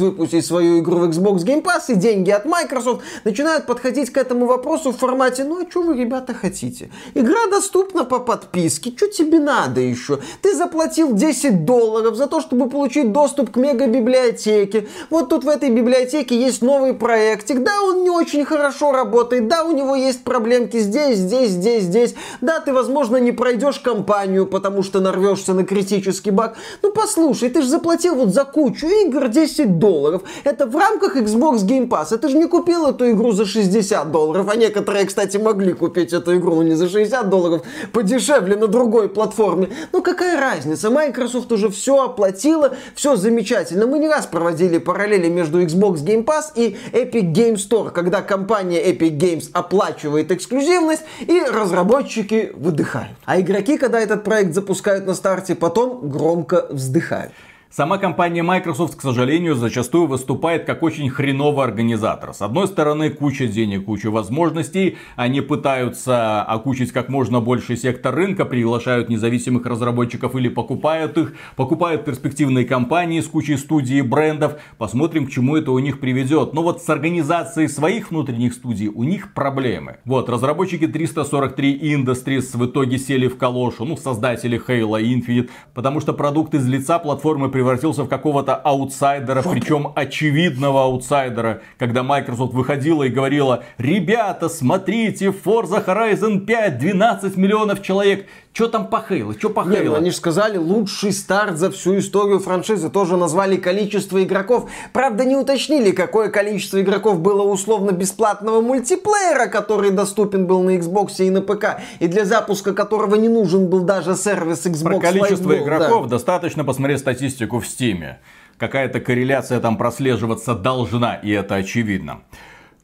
выпустить свою игру в Xbox Game Pass и деньги от Microsoft, начинают подходить к этому вопросу в формате, ну а что вы, ребята, хотите? Игра доступна по подписке, что тебе надо еще? Ты заплатил 10 долларов за то, чтобы получить доступ к мега-библиотеке. Вот тут в этой библиотеке есть новый проектик. Да, он не очень хорошо работает. Да, у него есть проблемки здесь, здесь, здесь, здесь. Да, ты, возможно, не пройдешь компанию, потому что нарвешься на критический баг. Ну, послушай, ты же заплатил вот за кучу игр 10 долларов. Это в рамках Xbox Game Pass. Это же не купил эту игру за 60 долларов. А некоторые, кстати, могли купить эту игру, но не за 60 долларов, подешевле на другой платформе. Ну какая разница? Microsoft уже все оплатила, все замечательно. Мы не раз проводили параллели между Xbox Game Pass и Epic Game Store, когда компания Epic Games оплачивает эксклюзивность и разработчики выдыхают. А игроки, когда этот проект запускают на старте, потом громко вздыхают.
Сама компания Microsoft, к сожалению, зачастую выступает как очень хреновый организатор. С одной стороны, куча денег, куча возможностей. Они пытаются окучить как можно больше сектор рынка, приглашают независимых разработчиков или покупают их, покупают перспективные компании с кучей студий и брендов. Посмотрим, к чему это у них приведет. Но вот с организацией своих внутренних студий у них проблемы. Вот, разработчики 343 Industries в итоге сели в калошу, ну, создатели Halo Infinite, потому что продукт из лица платформы превратился превратился в какого-то аутсайдера, Фу. причем очевидного аутсайдера, когда Microsoft выходила и говорила, ребята, смотрите, Forza Horizon 5, 12 миллионов человек. Что там по Хейлу? Что по Хейлу?
Ну, они же сказали, лучший старт за всю историю франшизы. Тоже назвали количество игроков. Правда, не уточнили, какое количество игроков было условно бесплатного мультиплеера, который доступен был на Xbox и на ПК, и для запуска которого не нужен был даже сервис Xbox Про
количество Live игроков да. достаточно посмотреть статистику в Стиме. Какая-то корреляция там прослеживаться должна, и это очевидно.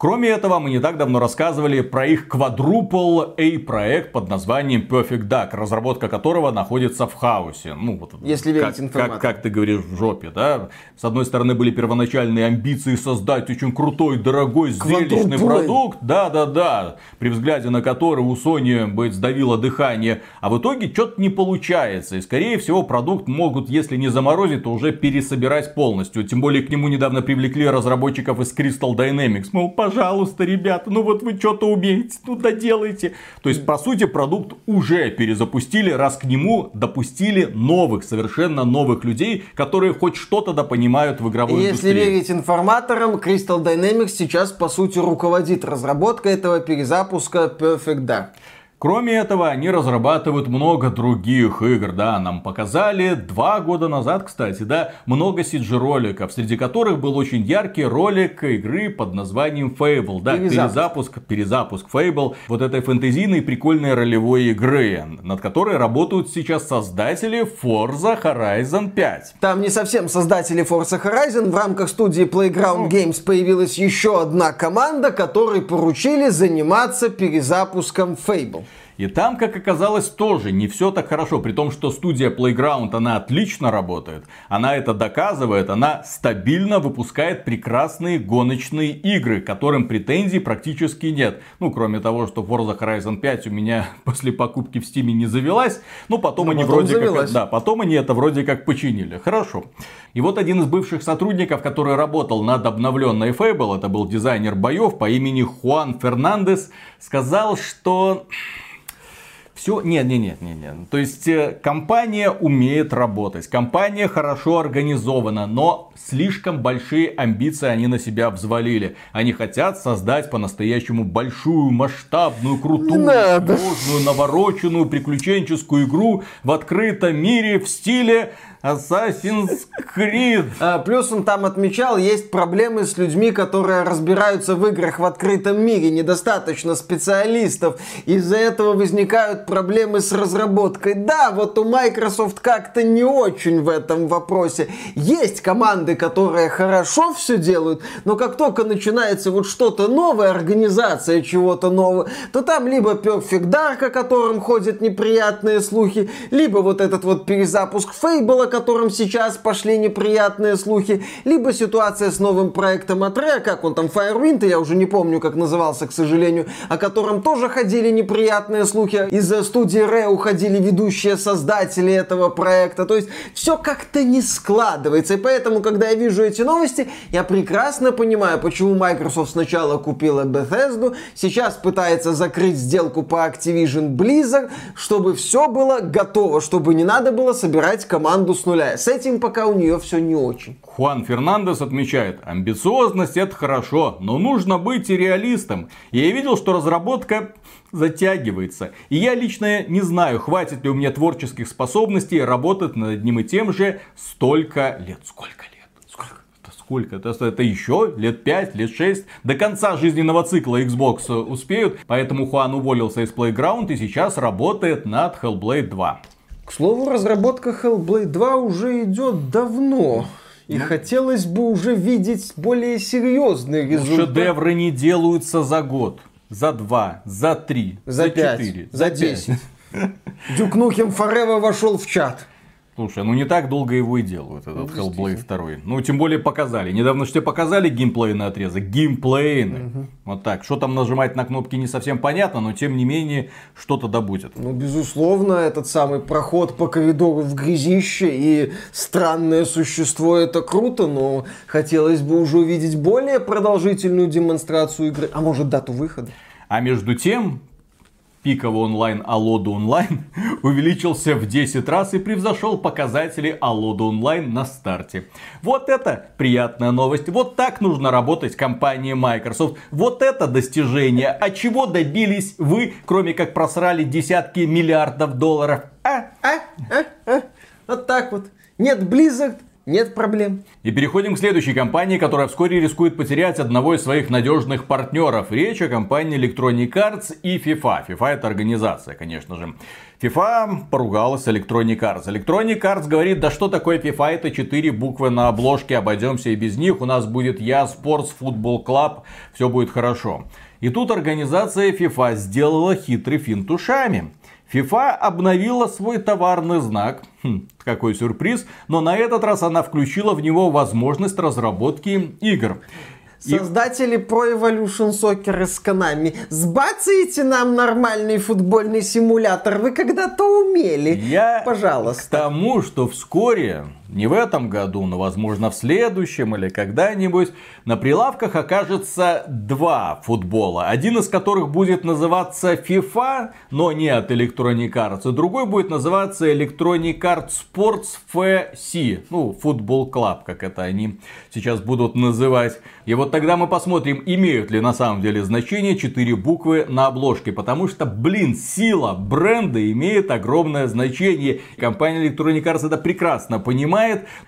Кроме этого, мы не так давно рассказывали про их Quadruple A проект под названием Perfect Duck, разработка которого находится в хаосе. Ну, вот,
Если верить
как, как, как ты говоришь, в жопе, да? С одной стороны, были первоначальные амбиции создать очень крутой, дорогой, зрелищный продукт. Да-да-да. При взгляде на который у Sony бы сдавило дыхание. А в итоге что-то не получается. И, скорее всего, продукт могут, если не заморозить, то уже пересобирать полностью. Тем более, к нему недавно привлекли разработчиков из Crystal Dynamics. Мол, пожалуйста, ребята, ну вот вы что-то умеете, ну доделайте. То есть, по сути, продукт уже перезапустили, раз к нему допустили новых, совершенно новых людей, которые хоть что-то да понимают в игровой
Если
индустрии.
Если верить информаторам, Crystal Dynamics сейчас, по сути, руководит разработкой этого перезапуска Perfect Dark.
Кроме этого, они разрабатывают много других игр, да, нам показали два года назад, кстати, да, много CG роликов, среди которых был очень яркий ролик игры под названием Fable, да, перезапуск, перезапуск Fable, вот этой фэнтезийной прикольной ролевой игры, над которой работают сейчас создатели Forza Horizon 5.
Там не совсем создатели Forza Horizon, в рамках студии Playground Games появилась еще одна команда, которой поручили заниматься перезапуском Fable.
И там, как оказалось, тоже не все так хорошо. При том, что студия Playground, она отлично работает. Она это доказывает. Она стабильно выпускает прекрасные гоночные игры, которым претензий практически нет. Ну, кроме того, что Forza Horizon 5 у меня после покупки в Steam не завелась. Ну, потом Но они потом вроде завелась. как... Да, потом они это вроде как починили. Хорошо. И вот один из бывших сотрудников, который работал над обновленной Fable, это был дизайнер боев по имени Хуан Фернандес, сказал, что все, нет, нет, нет, нет, нет. То есть э, компания умеет работать, компания хорошо организована, но слишком большие амбиции они на себя взвалили. Они хотят создать по-настоящему большую, масштабную, крутую, сложную, навороченную, приключенческую игру в открытом мире в стиле Assassin's Creed.
А, плюс он там отмечал, есть проблемы с людьми, которые разбираются в играх в открытом мире, недостаточно специалистов. Из-за этого возникают проблемы с разработкой. Да, вот у Microsoft как-то не очень в этом вопросе. Есть команды, которые хорошо все делают, но как только начинается вот что-то новое, организация чего-то нового, то там либо Perfect Dark, о котором ходят неприятные слухи, либо вот этот вот перезапуск Fable, котором сейчас пошли неприятные слухи, либо ситуация с новым проектом от Rare, как он там, Firewind, я уже не помню, как назывался, к сожалению, о котором тоже ходили неприятные слухи. Из студии Rare уходили ведущие создатели этого проекта. То есть все как-то не складывается. И поэтому, когда я вижу эти новости, я прекрасно понимаю, почему Microsoft сначала купила Bethesda, сейчас пытается закрыть сделку по Activision Blizzard, чтобы все было готово, чтобы не надо было собирать команду с нуля. С этим пока у нее все не очень.
Хуан Фернандес отмечает, амбициозность это хорошо, но нужно быть и реалистом. Я видел, что разработка затягивается. И я лично не знаю, хватит ли у меня творческих способностей работать над одним и тем же столько лет. Сколько лет? Сколько? Сколько? Это, это еще лет 5, лет 6. До конца жизненного цикла Xbox успеют. Поэтому Хуан уволился из Playground и сейчас работает над Hellblade 2.
К слову, разработка Hellblade 2 уже идет давно. И ну, хотелось бы уже видеть более серьезный результат.
Шедевры не делаются за год, за два, за три,
за, за пять, четыре, за, за десять. Дюк Нухем Форева вошел в чат.
Слушай, ну не так долго его и делают, этот ну, Hellblade 2. Ну, тем более показали. Недавно что показали геймплейный отрезок. Геймплейный. Угу. Вот так. Что там нажимать на кнопки не совсем понятно, но тем не менее что-то да будет.
Ну, безусловно, этот самый проход по коридору в грязище и странное существо это круто, но хотелось бы уже увидеть более продолжительную демонстрацию игры, а может дату выхода.
А между тем, пиковый онлайн Алода онлайн увеличился в 10 раз и превзошел показатели Алода онлайн на старте. Вот это приятная новость. Вот так нужно работать компании Microsoft. Вот это достижение. А чего добились вы, кроме как просрали десятки миллиардов долларов?
А, а, а, а. Вот так вот. Нет Blizzard, нет проблем.
И переходим к следующей компании, которая вскоре рискует потерять одного из своих надежных партнеров. Речь о компании Electronic Arts и FIFA. FIFA это организация, конечно же. FIFA поругалась с Electronic Arts. Electronic Arts говорит, да что такое FIFA, это четыре буквы на обложке, обойдемся и без них. У нас будет Я Sports Football Club, все будет хорошо. И тут организация FIFA сделала хитрый финт ушами. FIFA обновила свой товарный знак. Хм, какой сюрприз. Но на этот раз она включила в него возможность разработки игр.
Создатели Pro Evolution Soccer из Konami, сбацаете нам нормальный футбольный симулятор? Вы когда-то умели.
Я Пожалуйста. К тому, что вскоре не в этом году, но возможно в следующем или когда-нибудь, на прилавках окажется два футбола. Один из которых будет называться FIFA, но не от Electronic Arts, и другой будет называться Electronic Arts Sports FC, ну, футбол клаб, как это они сейчас будут называть. И вот тогда мы посмотрим, имеют ли на самом деле значение четыре буквы на обложке, потому что, блин, сила бренда имеет огромное значение. Компания Electronic Arts это прекрасно понимает,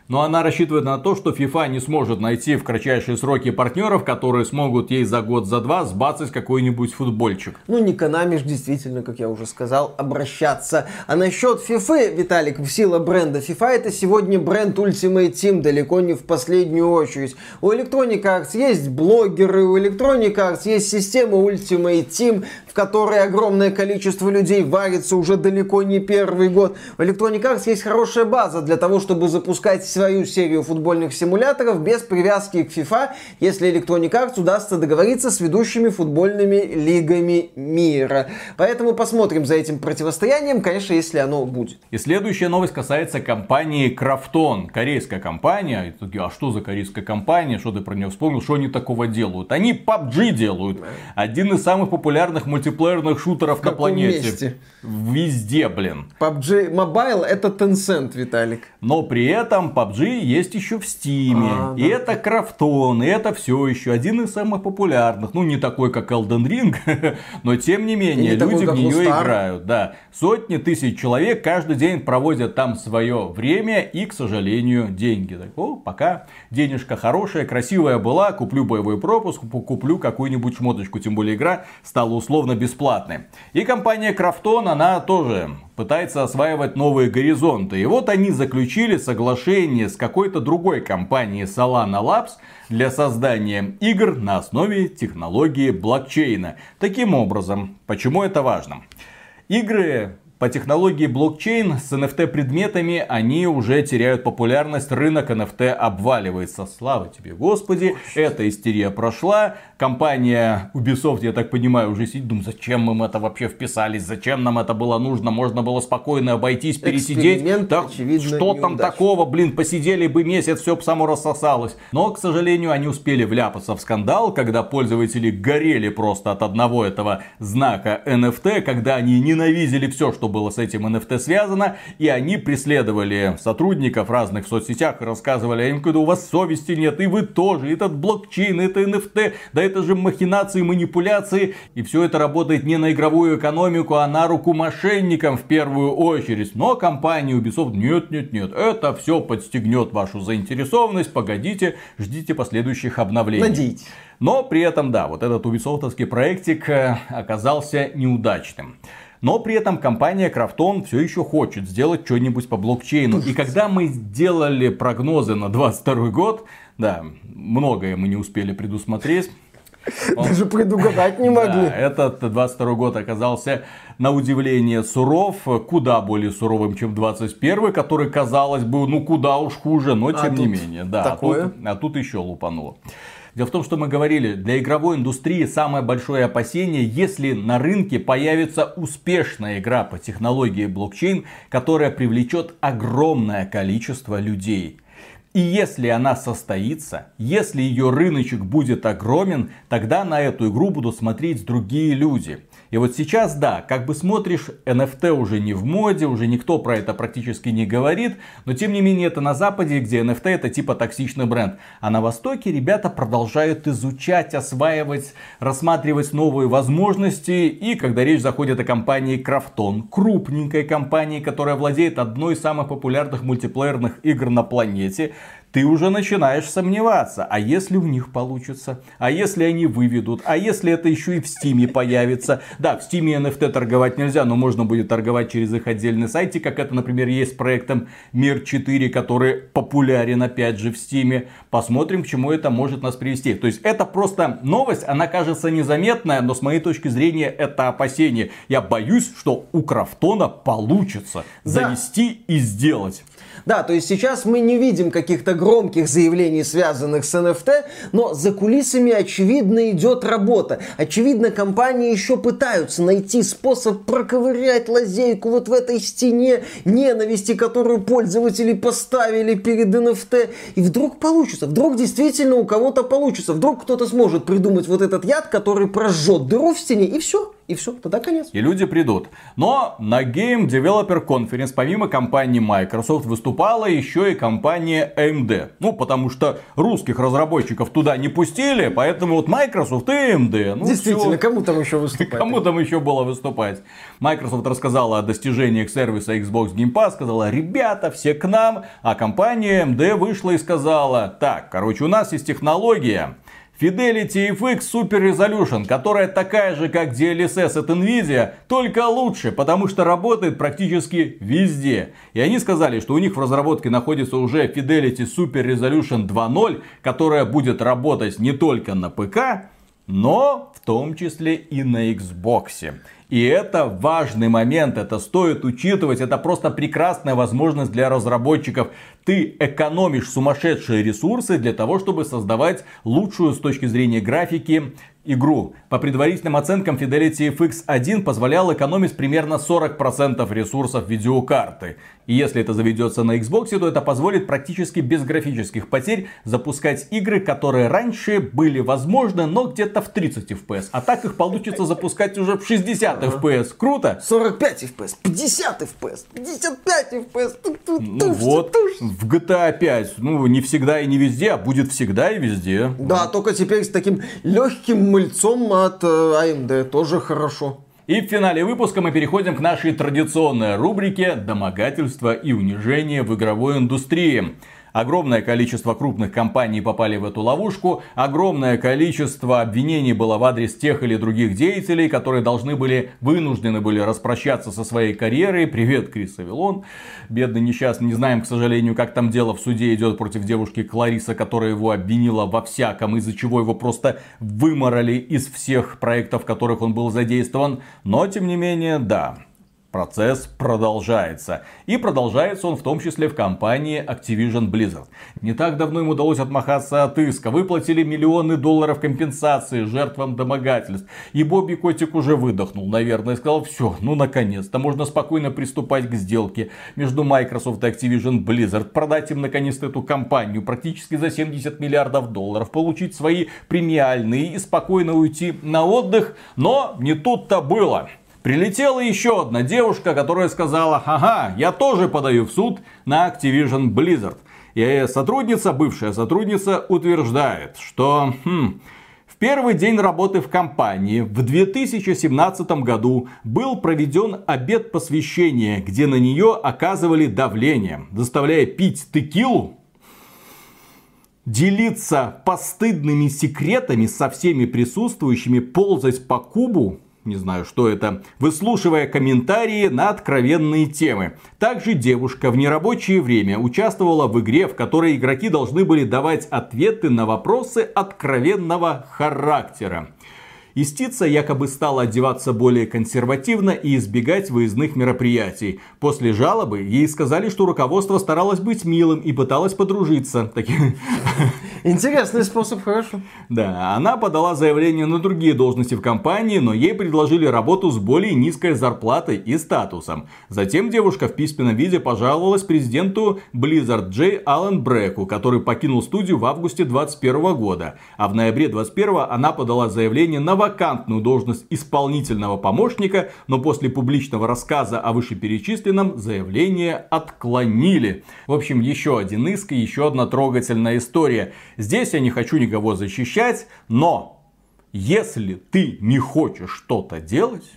но она рассчитывает на то, что FIFA не сможет найти в кратчайшие сроки партнеров, которые смогут ей за год, за два сбацать какой-нибудь футбольчик.
Ну, не Konami действительно, как я уже сказал, обращаться. А насчет FIFA, Виталик, сила бренда FIFA это сегодня бренд Ultimate Team, далеко не в последнюю очередь. У Electronic Arts есть блогеры, у Electronic Arts есть система Ultimate Team, в которой огромное количество людей варится уже далеко не первый год. У Electronic Arts есть хорошая база для того, чтобы запускать свою серию футбольных симуляторов без привязки к FIFA, если Electronic Arts удастся договориться с ведущими футбольными лигами мира. Поэтому посмотрим за этим противостоянием, конечно, если оно будет.
И следующая новость касается компании Крафтон. Корейская компания. А что за корейская компания? Что ты про нее вспомнил? Что они такого делают? Они PUBG делают. Один из самых популярных мультиплеерных мультиплеерных шутеров на планете.
Месте?
Везде, блин.
PUBG Mobile это Tencent, Виталик.
Но при этом PUBG есть еще в Steam. А, и да. это Крафтон, и это все еще один из самых популярных. Ну, не такой, как Elden Ring, но тем не менее, не люди такой, в нее играют. Да. Сотни тысяч человек каждый день проводят там свое время и, к сожалению, деньги. Так, о, пока денежка хорошая, красивая была, куплю боевой пропуск, куплю какую-нибудь шмоточку. Тем более игра стала условно абсолютно бесплатны. И компания Крафтон, она тоже пытается осваивать новые горизонты. И вот они заключили соглашение с какой-то другой компанией Solana Labs для создания игр на основе технологии блокчейна. Таким образом, почему это важно? Игры по технологии блокчейн с NFT предметами они уже теряют популярность, рынок NFT обваливается. Слава тебе, Господи, эта истерия прошла. Компания Ubisoft, я так понимаю, уже сидит, думает, зачем мы это вообще вписались, зачем нам это было нужно, можно было спокойно обойтись, пересидеть. Так, что там такого, блин, посидели бы месяц, все бы само рассосалось. Но, к сожалению, они успели вляпаться в скандал, когда пользователи горели просто от одного этого знака NFT, когда они ненавидели все, что было с этим NFT связано, и они преследовали сотрудников разных в соцсетях и рассказывали «А им, когда у вас совести нет, и вы тоже, этот блокчейн, это NFT, да это же махинации, манипуляции, и все это работает не на игровую экономику, а на руку мошенникам в первую очередь. Но компания Ubisoft нет, нет, нет, это все подстегнет вашу заинтересованность, погодите, ждите последующих обновлений.
Надейтесь.
Но при этом, да, вот этот Ubisoftовский проектик э, оказался неудачным. Но при этом компания Крафтон все еще хочет сделать что-нибудь по блокчейну. И когда мы сделали прогнозы на 22 год, да, многое мы не успели предусмотреть.
Даже предугадать не могли. Да,
этот 22 год оказался на удивление суров, куда более суровым, чем 21 который, казалось бы, ну куда уж хуже, но а тем а не менее. Да, такое? А, тут, а тут еще лупануло. Дело в том, что мы говорили, для игровой индустрии самое большое опасение, если на рынке появится успешная игра по технологии блокчейн, которая привлечет огромное количество людей. И если она состоится, если ее рыночек будет огромен, тогда на эту игру будут смотреть другие люди. И вот сейчас, да, как бы смотришь, NFT уже не в моде, уже никто про это практически не говорит, но тем не менее это на Западе, где NFT это типа токсичный бренд. А на Востоке ребята продолжают изучать, осваивать, рассматривать новые возможности. И когда речь заходит о компании Крафтон, крупненькой компании, которая владеет одной из самых популярных мультиплеерных игр на планете, ты уже начинаешь сомневаться, а если у них получится, а если они выведут, а если это еще и в Стиме появится. Да, в Стиме NFT торговать нельзя, но можно будет торговать через их отдельный сайт, как это, например, есть с проектом Мир 4, который популярен опять же в Стиме. Посмотрим, к чему это может нас привести. То есть это просто новость, она кажется незаметная, но с моей точки зрения это опасение. Я боюсь, что у Крафтона получится да. завести и сделать.
Да, то есть сейчас мы не видим каких-то громких заявлений, связанных с NFT, но за кулисами, очевидно, идет работа. Очевидно, компании еще пытаются найти способ проковырять лазейку вот в этой стене ненависти, которую пользователи поставили перед NFT. И вдруг получится, вдруг действительно у кого-то получится, вдруг кто-то сможет придумать вот этот яд, который прожжет дыру в стене, и все, и все, тогда конец.
И люди придут. Но на Game Developer Conference помимо компании Microsoft выступала еще и компания AMD. Ну, потому что русских разработчиков туда не пустили, поэтому вот Microsoft и AMD. Ну,
Действительно, все. кому там еще выступать?
Кому там еще было выступать? Microsoft рассказала о достижениях сервиса Xbox Game Pass, сказала, ребята, все к нам. А компания AMD вышла и сказала, так, короче, у нас есть технология, Fidelity FX Super Resolution, которая такая же, как DLSS от Nvidia, только лучше, потому что работает практически везде. И они сказали, что у них в разработке находится уже Fidelity Super Resolution 2.0, которая будет работать не только на ПК, но в том числе и на Xbox. И это важный момент, это стоит учитывать, это просто прекрасная возможность для разработчиков. Ты экономишь сумасшедшие ресурсы для того, чтобы создавать лучшую с точки зрения графики игру. По предварительным оценкам Fidelity FX 1 позволял экономить примерно 40% ресурсов видеокарты. И если это заведется на Xbox, то это позволит практически без графических потерь запускать игры, которые раньше были возможны, но где-то в 30 FPS. А так их получится запускать уже в 60 FPS. Круто?
45 FPS, 50 FPS, 55 FPS.
Ну вот, в GTA 5, ну не всегда и не везде, а будет всегда и везде.
Да, только теперь с таким легким мыльцом от э, AMD, тоже хорошо.
И в финале выпуска мы переходим к нашей традиционной рубрике «Домогательство и унижение в игровой индустрии». Огромное количество крупных компаний попали в эту ловушку. Огромное количество обвинений было в адрес тех или других деятелей, которые должны были, вынуждены были распрощаться со своей карьерой. Привет, Крис Авилон. Бедный несчастный. Не знаем, к сожалению, как там дело в суде идет против девушки Клариса, которая его обвинила во всяком, из-за чего его просто выморали из всех проектов, в которых он был задействован. Но, тем не менее, да, Процесс продолжается. И продолжается он в том числе в компании Activision Blizzard. Не так давно им удалось отмахаться от иска. Выплатили миллионы долларов компенсации жертвам домогательств. И Бобби Котик уже выдохнул, наверное, и сказал, все, ну наконец-то, можно спокойно приступать к сделке между Microsoft и Activision Blizzard. Продать им наконец-то эту компанию практически за 70 миллиардов долларов. Получить свои премиальные и спокойно уйти на отдых. Но не тут-то было. Прилетела еще одна девушка, которая сказала, ага, я тоже подаю в суд на Activision Blizzard. И сотрудница, бывшая сотрудница, утверждает, что хм, в первый день работы в компании в 2017 году был проведен обед посвящения, где на нее оказывали давление, заставляя пить текилу, делиться постыдными секретами со всеми присутствующими, ползать по кубу, не знаю, что это, выслушивая комментарии на откровенные темы. Также девушка в нерабочее время участвовала в игре, в которой игроки должны были давать ответы на вопросы откровенного характера. Истица якобы стала одеваться более консервативно и избегать выездных мероприятий. После жалобы ей сказали, что руководство старалось быть милым и пыталось подружиться.
Интересный способ, хорошо.
Да, она подала заявление на другие должности в компании, но ей предложили работу с более низкой зарплатой и статусом. Затем девушка в письменном виде пожаловалась президенту Blizzard Джей Аллен Бреку, который покинул студию в августе 2021 года. А в ноябре 2021 она подала заявление на вакантную должность исполнительного помощника, но после публичного рассказа о вышеперечисленном заявление отклонили. В общем, еще один иск и еще одна трогательная история. Здесь я не хочу никого защищать, но если ты не хочешь что-то делать,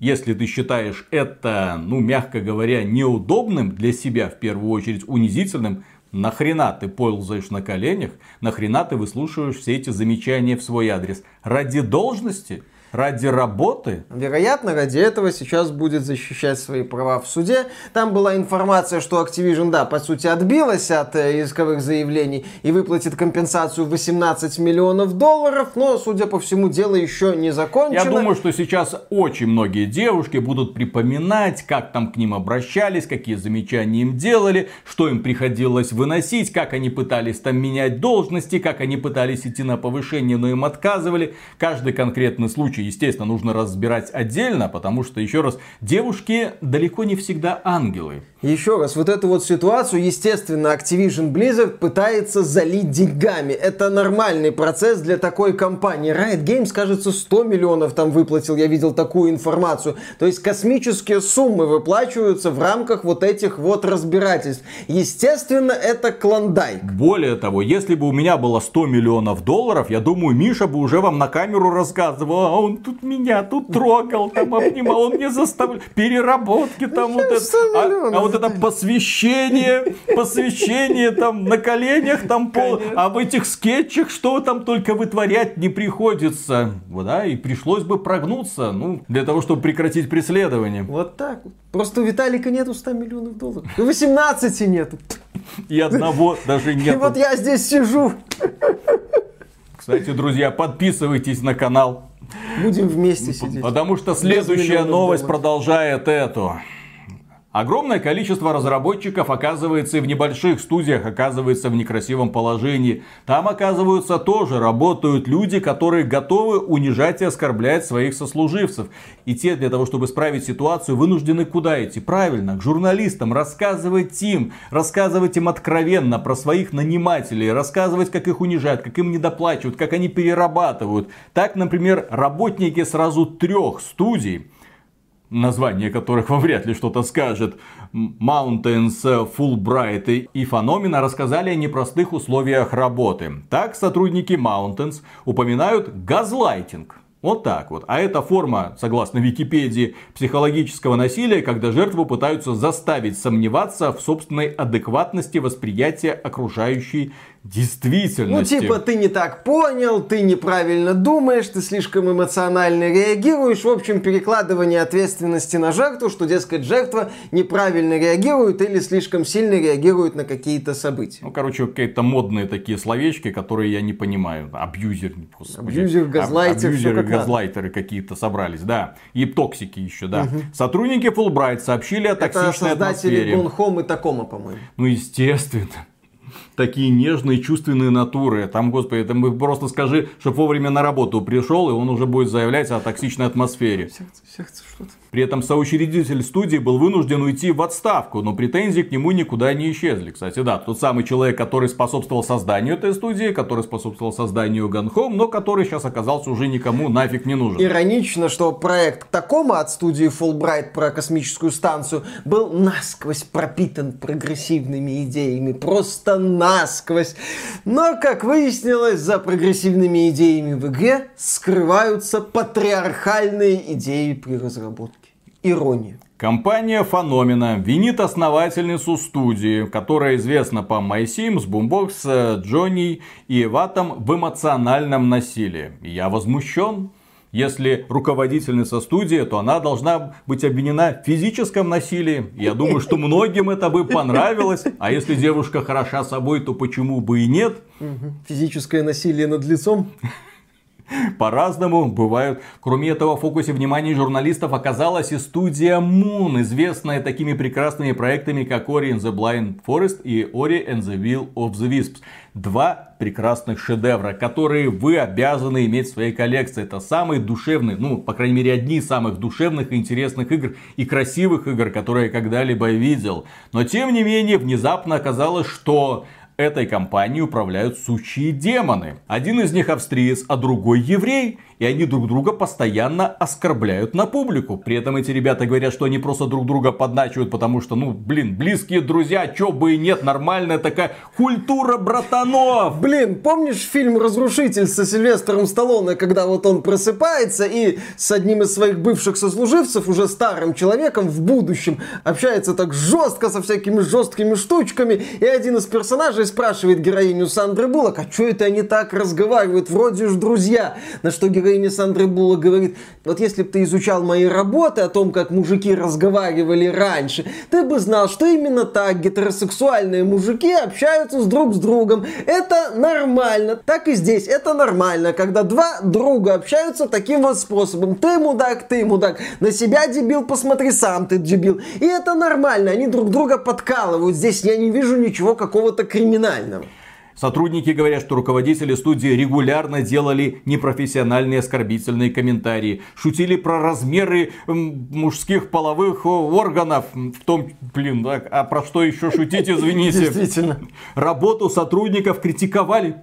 если ты считаешь это, ну, мягко говоря, неудобным для себя, в первую очередь унизительным, Нахрена ты ползаешь на коленях? Нахрена ты выслушиваешь все эти замечания в свой адрес? Ради должности? Ради работы?
Вероятно, ради этого сейчас будет защищать свои права в суде. Там была информация, что Activision, да, по сути, отбилась от э, исковых заявлений и выплатит компенсацию 18 миллионов долларов, но, судя по всему, дело еще не закончено.
Я думаю, что сейчас очень многие девушки будут припоминать, как там к ним обращались, какие замечания им делали, что им приходилось выносить, как они пытались там менять должности, как они пытались идти на повышение, но им отказывали. Каждый конкретный случай, естественно, нужно разбирать отдельно, потому что, еще раз, девушки далеко не всегда ангелы.
Еще раз, вот эту вот ситуацию, естественно, Activision Blizzard пытается залить деньгами. Это нормальный процесс для такой компании. Riot Games, кажется, 100 миллионов там выплатил, я видел такую информацию. То есть космические суммы выплачиваются в рамках вот этих вот разбирательств. Естественно, это клондайк.
Более того, если бы у меня было 100 миллионов долларов, я думаю, Миша бы уже вам на камеру рассказывал, а он тут меня тут трогал, там обнимал, он мне заставлял, переработки там вот это. А, а вот это посвящение, посвящение там на коленях, там пол, а в этих скетчах что там только вытворять не приходится. Да, и пришлось бы прогнуться, ну, для того, чтобы прекратить преследование.
Вот так Просто у Виталика нету 100 миллионов долларов. И 18 нету.
И одного даже нет.
И вот я здесь сижу.
Кстати, друзья, подписывайтесь на канал.
Будем вместе сидеть.
Потому что следующая новость продолжает эту. Огромное количество разработчиков оказывается и в небольших студиях, оказывается в некрасивом положении. Там, оказываются, тоже работают люди, которые готовы унижать и оскорблять своих сослуживцев. И те для того, чтобы исправить ситуацию, вынуждены куда идти? Правильно, к журналистам, рассказывать им, рассказывать им откровенно про своих нанимателей, рассказывать, как их унижают, как им недоплачивают, как они перерабатывают. Так, например, работники сразу трех студий название которых вам вряд ли что-то скажет, Mountains, Fulbright и Phenomena рассказали о непростых условиях работы. Так сотрудники Mountains упоминают газлайтинг. Вот так вот. А это форма, согласно Википедии, психологического насилия, когда жертву пытаются заставить сомневаться в собственной адекватности восприятия окружающей действительности.
Ну, типа, ты не так понял, ты неправильно думаешь, ты слишком эмоционально реагируешь. В общем, перекладывание ответственности на жертву, что, дескать, жертва неправильно реагирует или слишком сильно реагирует на какие-то события.
Ну, короче, какие-то модные такие словечки, которые я не понимаю. Абьюзер.
Абьюзер, газлайтер.
Абьюзеры, как газлайтеры какие-то собрались, да. И токсики еще, да. Угу. Сотрудники Fulbright сообщили о токсичной
Это создатели
атмосфере.
Gone Home и Такома, по-моему.
Ну, естественно такие нежные, чувственные натуры. Там, господи, там просто скажи, чтобы вовремя на работу пришел, и он уже будет заявлять о токсичной атмосфере. Сердце, сердце, что-то. При этом соучредитель студии был вынужден уйти в отставку, но претензии к нему никуда не исчезли. Кстати, да, тот самый человек, который способствовал созданию этой студии, который способствовал созданию Ганхом, но который сейчас оказался уже никому нафиг не нужен.
Иронично, что проект Такома от студии Fulbright про космическую станцию был насквозь пропитан прогрессивными идеями. Просто насквозь. Но, как выяснилось, за прогрессивными идеями в игре скрываются патриархальные идеи при разработке ирония.
Компания Phenomena винит основательницу студии, которая известна по MySims, Boombox, Джонни и Ватам в эмоциональном насилии. Я возмущен. Если руководительница студии, то она должна быть обвинена в физическом насилии. Я думаю, что многим это бы понравилось. А если девушка хороша собой, то почему бы и нет?
Физическое насилие над лицом?
По-разному бывают. Кроме этого, в фокусе внимания журналистов оказалась и студия Moon, известная такими прекрасными проектами, как Ori and the Blind Forest и Ori and the Will of the Wisps. Два прекрасных шедевра, которые вы обязаны иметь в своей коллекции. Это самые душевные, ну, по крайней мере, одни из самых душевных и интересных игр и красивых игр, которые я когда-либо видел. Но, тем не менее, внезапно оказалось, что Этой компанией управляют сучьи демоны. Один из них австриец, а другой еврей и они друг друга постоянно оскорбляют на публику. При этом эти ребята говорят, что они просто друг друга подначивают, потому что, ну, блин, близкие друзья, чё бы и нет, нормальная такая культура братанов.
Блин, помнишь фильм «Разрушитель» со Сильвестром Сталлоне, когда вот он просыпается и с одним из своих бывших сослуживцев, уже старым человеком в будущем, общается так жестко со всякими жесткими штучками, и один из персонажей который спрашивает героиню Сандры Буллок, а что это они так разговаривают, вроде же друзья. На что героиня Сандры Буллок говорит, вот если бы ты изучал мои работы о том, как мужики разговаривали раньше, ты бы знал, что именно так гетеросексуальные мужики общаются с друг с другом. Это нормально. Так и здесь. Это нормально, когда два друга общаются таким вот способом. Ты мудак, ты мудак. На себя дебил, посмотри сам, ты дебил. И это нормально. Они друг друга подкалывают. Здесь я не вижу ничего какого-то криминального.
Сотрудники говорят, что руководители студии регулярно делали непрофессиональные оскорбительные комментарии, шутили про размеры мужских половых органов, в том, блин, да, а про что еще шутить, извините.
Действительно.
Работу сотрудников критиковали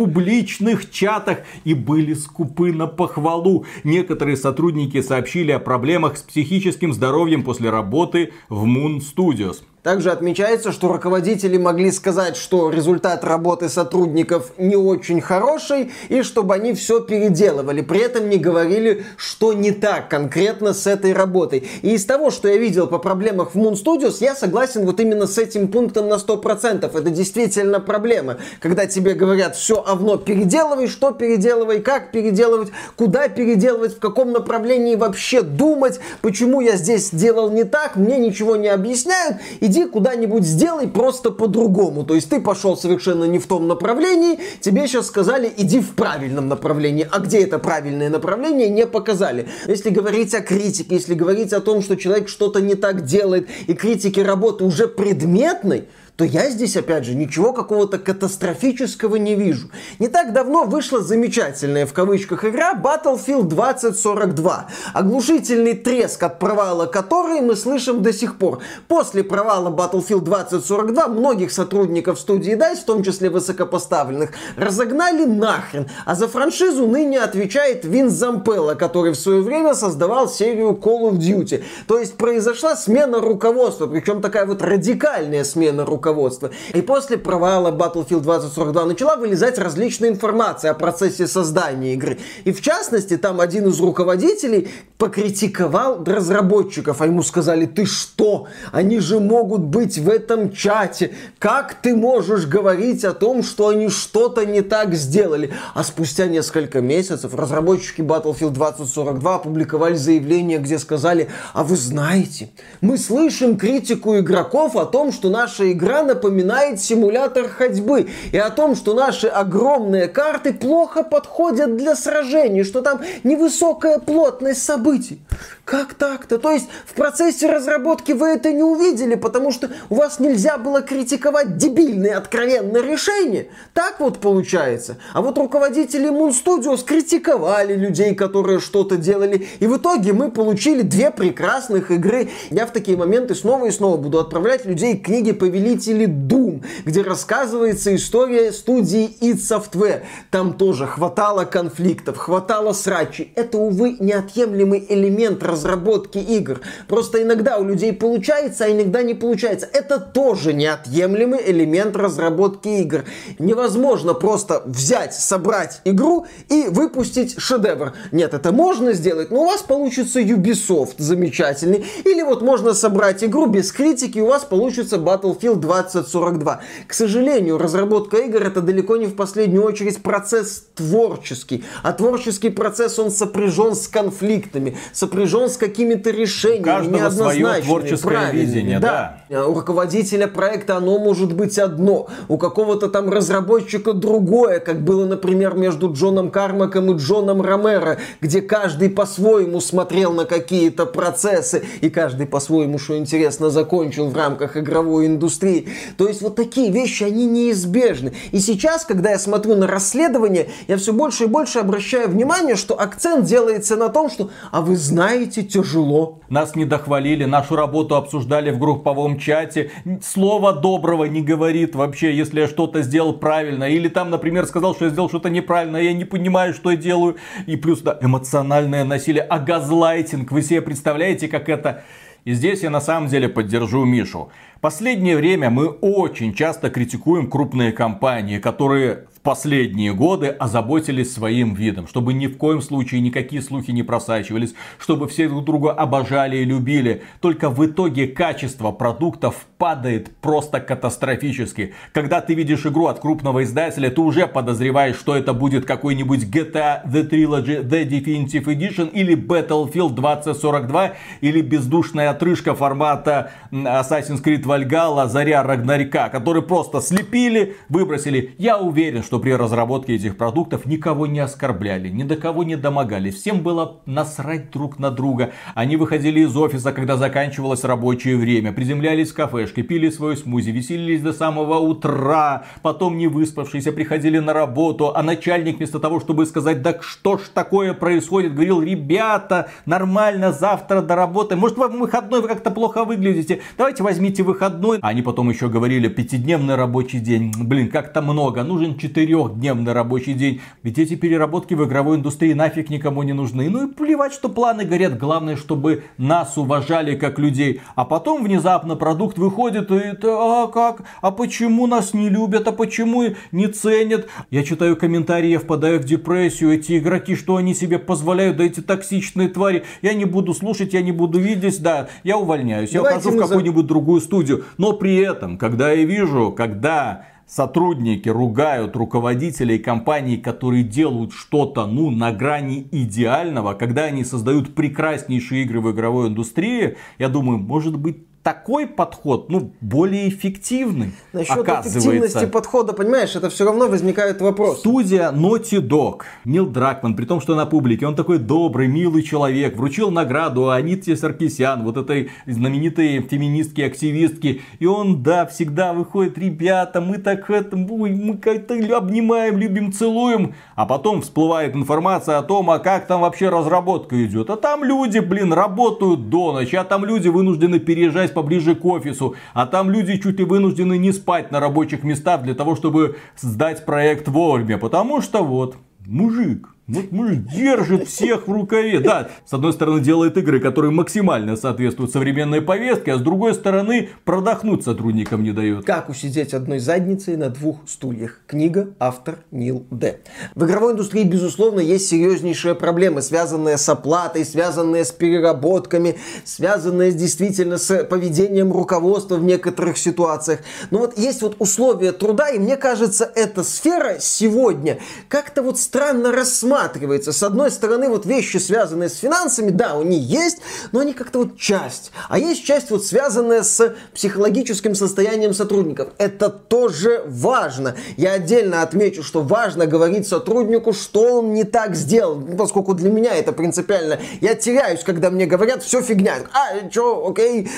публичных чатах и были скупы на похвалу. Некоторые сотрудники сообщили о проблемах с психическим здоровьем после работы в Moon Studios.
Также отмечается, что руководители могли сказать, что результат работы сотрудников не очень хороший, и чтобы они все переделывали. При этом не говорили, что не так конкретно с этой работой. И из того, что я видел по проблемах в Moon Studios, я согласен вот именно с этим пунктом на 100%. Это действительно проблема. Когда тебе говорят, все овно переделывай, что переделывай, как переделывать, куда переделывать, в каком направлении вообще думать, почему я здесь сделал не так, мне ничего не объясняют, иди куда-нибудь сделай просто по-другому. То есть ты пошел совершенно не в том направлении, тебе сейчас сказали, иди в правильном направлении. А где это правильное направление, не показали. Если говорить о критике, если говорить о том, что человек что-то не так делает, и критики работы уже предметной, то я здесь, опять же, ничего какого-то катастрофического не вижу. Не так давно вышла замечательная, в кавычках, игра Battlefield 2042. Оглушительный треск от провала которой мы слышим до сих пор. После провала Battlefield 2042 многих сотрудников студии DICE, в том числе высокопоставленных, разогнали нахрен. А за франшизу ныне отвечает Вин Зампелло, который в свое время создавал серию Call of Duty. То есть произошла смена руководства, причем такая вот радикальная смена руководства руководства. И после провала Battlefield 2042 начала вылезать различная информация о процессе создания игры. И в частности, там один из руководителей покритиковал разработчиков, а ему сказали, ты что? Они же могут быть в этом чате. Как ты можешь говорить о том, что они что-то не так сделали? А спустя несколько месяцев разработчики Battlefield 2042 опубликовали заявление, где сказали, а вы знаете, мы слышим критику игроков о том, что наша игра напоминает симулятор ходьбы. И о том, что наши огромные карты плохо подходят для сражений, что там невысокая плотность событий. Как так-то? То есть в процессе разработки вы это не увидели, потому что у вас нельзя было критиковать дебильные откровенные решения. Так вот получается. А вот руководители Moon Studios критиковали людей, которые что-то делали. И в итоге мы получили две прекрасных игры. Я в такие моменты снова и снова буду отправлять людей к книге Повелитель Повелители Doom, где рассказывается история студии id Software. Там тоже хватало конфликтов, хватало срачей. Это, увы, неотъемлемый элемент разработки игр. Просто иногда у людей получается, а иногда не получается. Это тоже неотъемлемый элемент разработки игр. Невозможно просто взять, собрать игру и выпустить шедевр. Нет, это можно сделать, но у вас получится Ubisoft замечательный. Или вот можно собрать игру без критики, и у вас получится Battlefield 2 2042. К сожалению, разработка игр это далеко не в последнюю очередь процесс творческий. А творческий процесс он сопряжен с конфликтами, сопряжен с какими-то решениями
неоднозначными. творческое видение,
да. да. У руководителя проекта оно может быть одно, у какого-то там разработчика другое, как было, например, между Джоном Кармаком и Джоном Ромеро, где каждый по-своему смотрел на какие-то процессы, и каждый по-своему, что интересно, закончил в рамках игровой индустрии. То есть вот такие вещи, они неизбежны. И сейчас, когда я смотрю на расследование, я все больше и больше обращаю внимание, что акцент делается на том, что «а вы знаете, тяжело».
Нас не дохвалили, нашу работу обсуждали в групповом чате. Слова доброго не говорит вообще, если я что-то сделал правильно. Или там, например, сказал, что я сделал что-то неправильно, я не понимаю, что я делаю. И плюс да, эмоциональное насилие, а газлайтинг. Вы себе представляете, как это... И здесь я на самом деле поддержу Мишу. Последнее время мы очень часто критикуем крупные компании, которые в последние годы озаботились своим видом, чтобы ни в коем случае никакие слухи не просачивались, чтобы все друг друга обожали и любили. Только в итоге качество продуктов падает просто катастрофически. Когда ты видишь игру от крупного издателя, ты уже подозреваешь, что это будет какой-нибудь GTA The Trilogy The Definitive Edition или Battlefield 2042 или бездушная отрыжка формата Assassin's Creed Valhalla Заря Рагнарика, который просто слепили, выбросили. Я уверен, что при разработке этих продуктов никого не оскорбляли, ни до кого не домогали. Всем было насрать друг на друга. Они выходили из офиса, когда заканчивалось рабочее время, приземлялись в кафешке, пили свою смузи, веселились до самого утра, потом не выспавшиеся приходили на работу, а начальник вместо того, чтобы сказать, да что ж такое происходит, говорил, ребята, нормально, завтра до работы, может вам выходной вы как-то плохо выглядите, давайте возьмите выходной. А они потом еще говорили, пятидневный рабочий день, блин, как-то много, нужен четырехдневный рабочий день, ведь эти переработки в игровой индустрии нафиг никому не нужны. Ну и плевать, что планы горят, главное, чтобы нас уважали как людей. А потом внезапно продукт выходит и а как, а почему нас не любят, а почему не ценят. Я читаю комментарии, я впадаю в депрессию, эти игроки, что они себе позволяют, да эти токсичные твари. Я не буду слушать, я не буду видеть, да, я увольняюсь, я ухожу в какую-нибудь другую студию. Но при этом, когда я вижу, когда сотрудники ругают руководителей компаний, которые делают что-то, ну, на грани идеального, когда они создают прекраснейшие игры в игровой индустрии, я думаю, может быть, такой подход, ну, более эффективный.
Насчет эффективности подхода, понимаешь, это все равно возникает вопрос.
Студия Naughty Dog, Нил Дракман, при том, что на публике, он такой добрый, милый человек, вручил награду Аните Саркисян, вот этой знаменитой феминистки, активистки, и он, да, всегда выходит, ребята, мы так это, мы как-то обнимаем, любим, целуем, а потом всплывает информация о том, а как там вообще разработка идет, а там люди, блин, работают до ночи, а там люди вынуждены переезжать держась поближе к офису, а там люди чуть ли вынуждены не спать на рабочих местах для того, чтобы сдать проект вовремя, потому что вот, мужик, вот муж держит всех в рукаве. Да, с одной стороны делает игры, которые максимально соответствуют современной повестке, а с другой стороны продохнуть сотрудникам не дает.
Как усидеть одной задницей на двух стульях? Книга, автор Нил Д. В игровой индустрии, безусловно, есть серьезнейшие проблемы, связанные с оплатой, связанные с переработками, связанные действительно с поведением руководства в некоторых ситуациях. Но вот есть вот условия труда, и мне кажется, эта сфера сегодня как-то вот странно рассматривается рассматривается. С одной стороны, вот вещи, связанные с финансами, да, они есть, но они как-то вот часть. А есть часть, вот связанная с психологическим состоянием сотрудников. Это тоже важно. Я отдельно отмечу, что важно говорить сотруднику, что он не так сделал, ну, поскольку для меня это принципиально. Я теряюсь, когда мне говорят, все фигня. А, что, окей,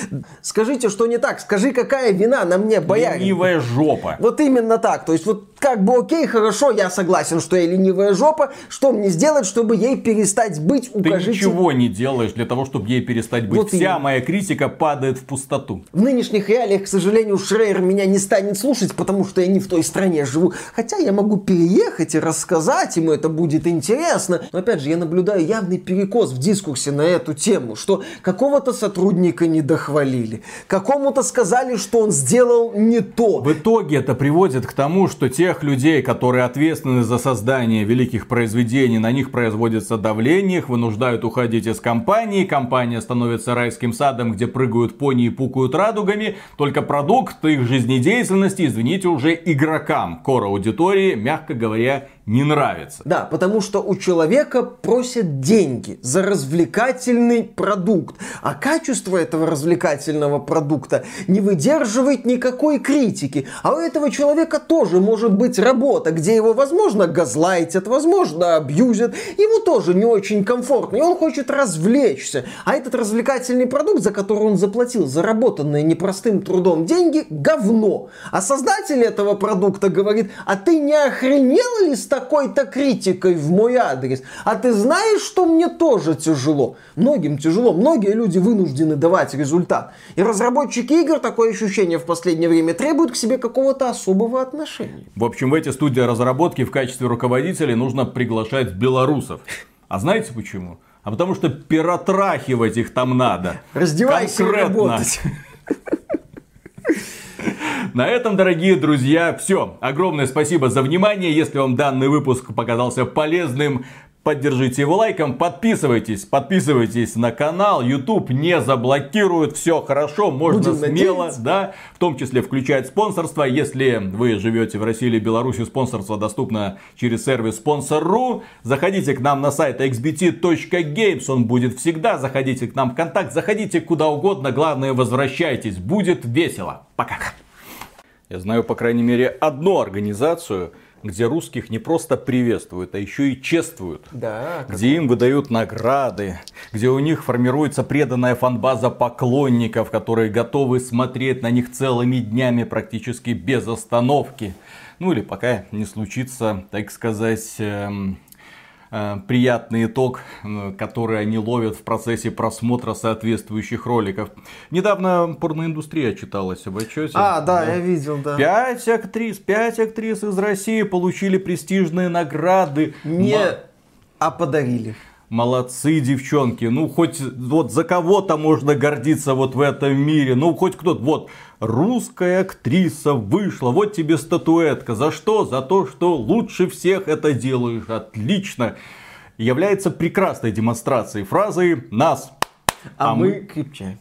скажите, что не так, скажи, какая вина на мне, боярин.
Ленивая жопа.
Вот именно так. То есть вот как бы окей, хорошо, я согласен, что я ленивая жопа, что мне сделать, чтобы ей перестать быть?
Укажите... Ты ничего не делаешь для того, чтобы ей перестать быть. Вот Вся именно. моя критика падает в пустоту.
В нынешних реалиях, к сожалению, Шрейер меня не станет слушать, потому что я не в той стране живу. Хотя я могу переехать и рассказать ему, это будет интересно. Но опять же, я наблюдаю явный перекос в дискурсе на эту тему, что какого-то сотрудника не дохвалили, какому-то сказали, что он сделал не то.
В итоге это приводит к тому, что тех людей, которые ответственны за создание великих произведений, на них производится давление, их вынуждают уходить из компании, компания становится райским садом, где прыгают пони и пукают радугами, только продукт их жизнедеятельности, извините, уже игрокам, кор аудитории, мягко говоря, не нравится.
Да, потому что у человека просят деньги за развлекательный продукт, а качество этого развлекательного продукта не выдерживает никакой критики. А у этого человека тоже может быть работа, где его, возможно, газлайтят, возможно, абьюзят, ему тоже не очень комфортно, и он хочет развлечься. А этот развлекательный продукт, за который он заплатил заработанные непростым трудом деньги, говно. А создатель этого продукта говорит, а ты не охренел ли с такой-то критикой в мой адрес. А ты знаешь, что мне тоже тяжело? Многим тяжело. Многие люди вынуждены давать результат. И разработчики игр, такое ощущение в последнее время, требуют к себе какого-то особого отношения.
В общем, в эти студии разработки в качестве руководителей нужно приглашать белорусов. А знаете почему? А потому что пиротрахивать их там надо.
Раздевайся Конкретно. и работать.
На этом, дорогие друзья, все. Огромное спасибо за внимание. Если вам данный выпуск показался полезным, Поддержите его лайком, подписывайтесь, подписывайтесь на канал, YouTube не заблокирует, все хорошо, можно
Будем
смело,
надеяться.
да, в том числе включать спонсорство. Если вы живете в России или Беларуси, спонсорство доступно через сервис Sponsor.ru. Заходите к нам на сайт xbt.games, он будет всегда. Заходите к нам в контакт, заходите куда угодно, главное возвращайтесь, будет весело. Пока. Я знаю, по крайней мере, одну организацию, где русских не просто приветствуют, а еще и чествуют.
Да, как-
Где им выдают награды, где у них формируется преданная фанбаза поклонников, которые готовы смотреть на них целыми днями практически без остановки. Ну или пока не случится, так сказать, эм, э, приятный итог, который они ловят в процессе просмотра соответствующих роликов. Недавно порноиндустрия отчиталась об отчете.
А, да, я видел, да.
Пять актрис, пять актрис из России получили престижные награды.
Не,
Ма-
а подарили.
Молодцы, девчонки. Ну, хоть вот за кого-то можно гордиться вот в этом мире. Ну, хоть кто-то. Вот, русская актриса вышла. Вот тебе статуэтка. За что? За то, что лучше всех это делаешь. Отлично. Является прекрасной демонстрацией фразы «Нас».
А,
А мы
крепче.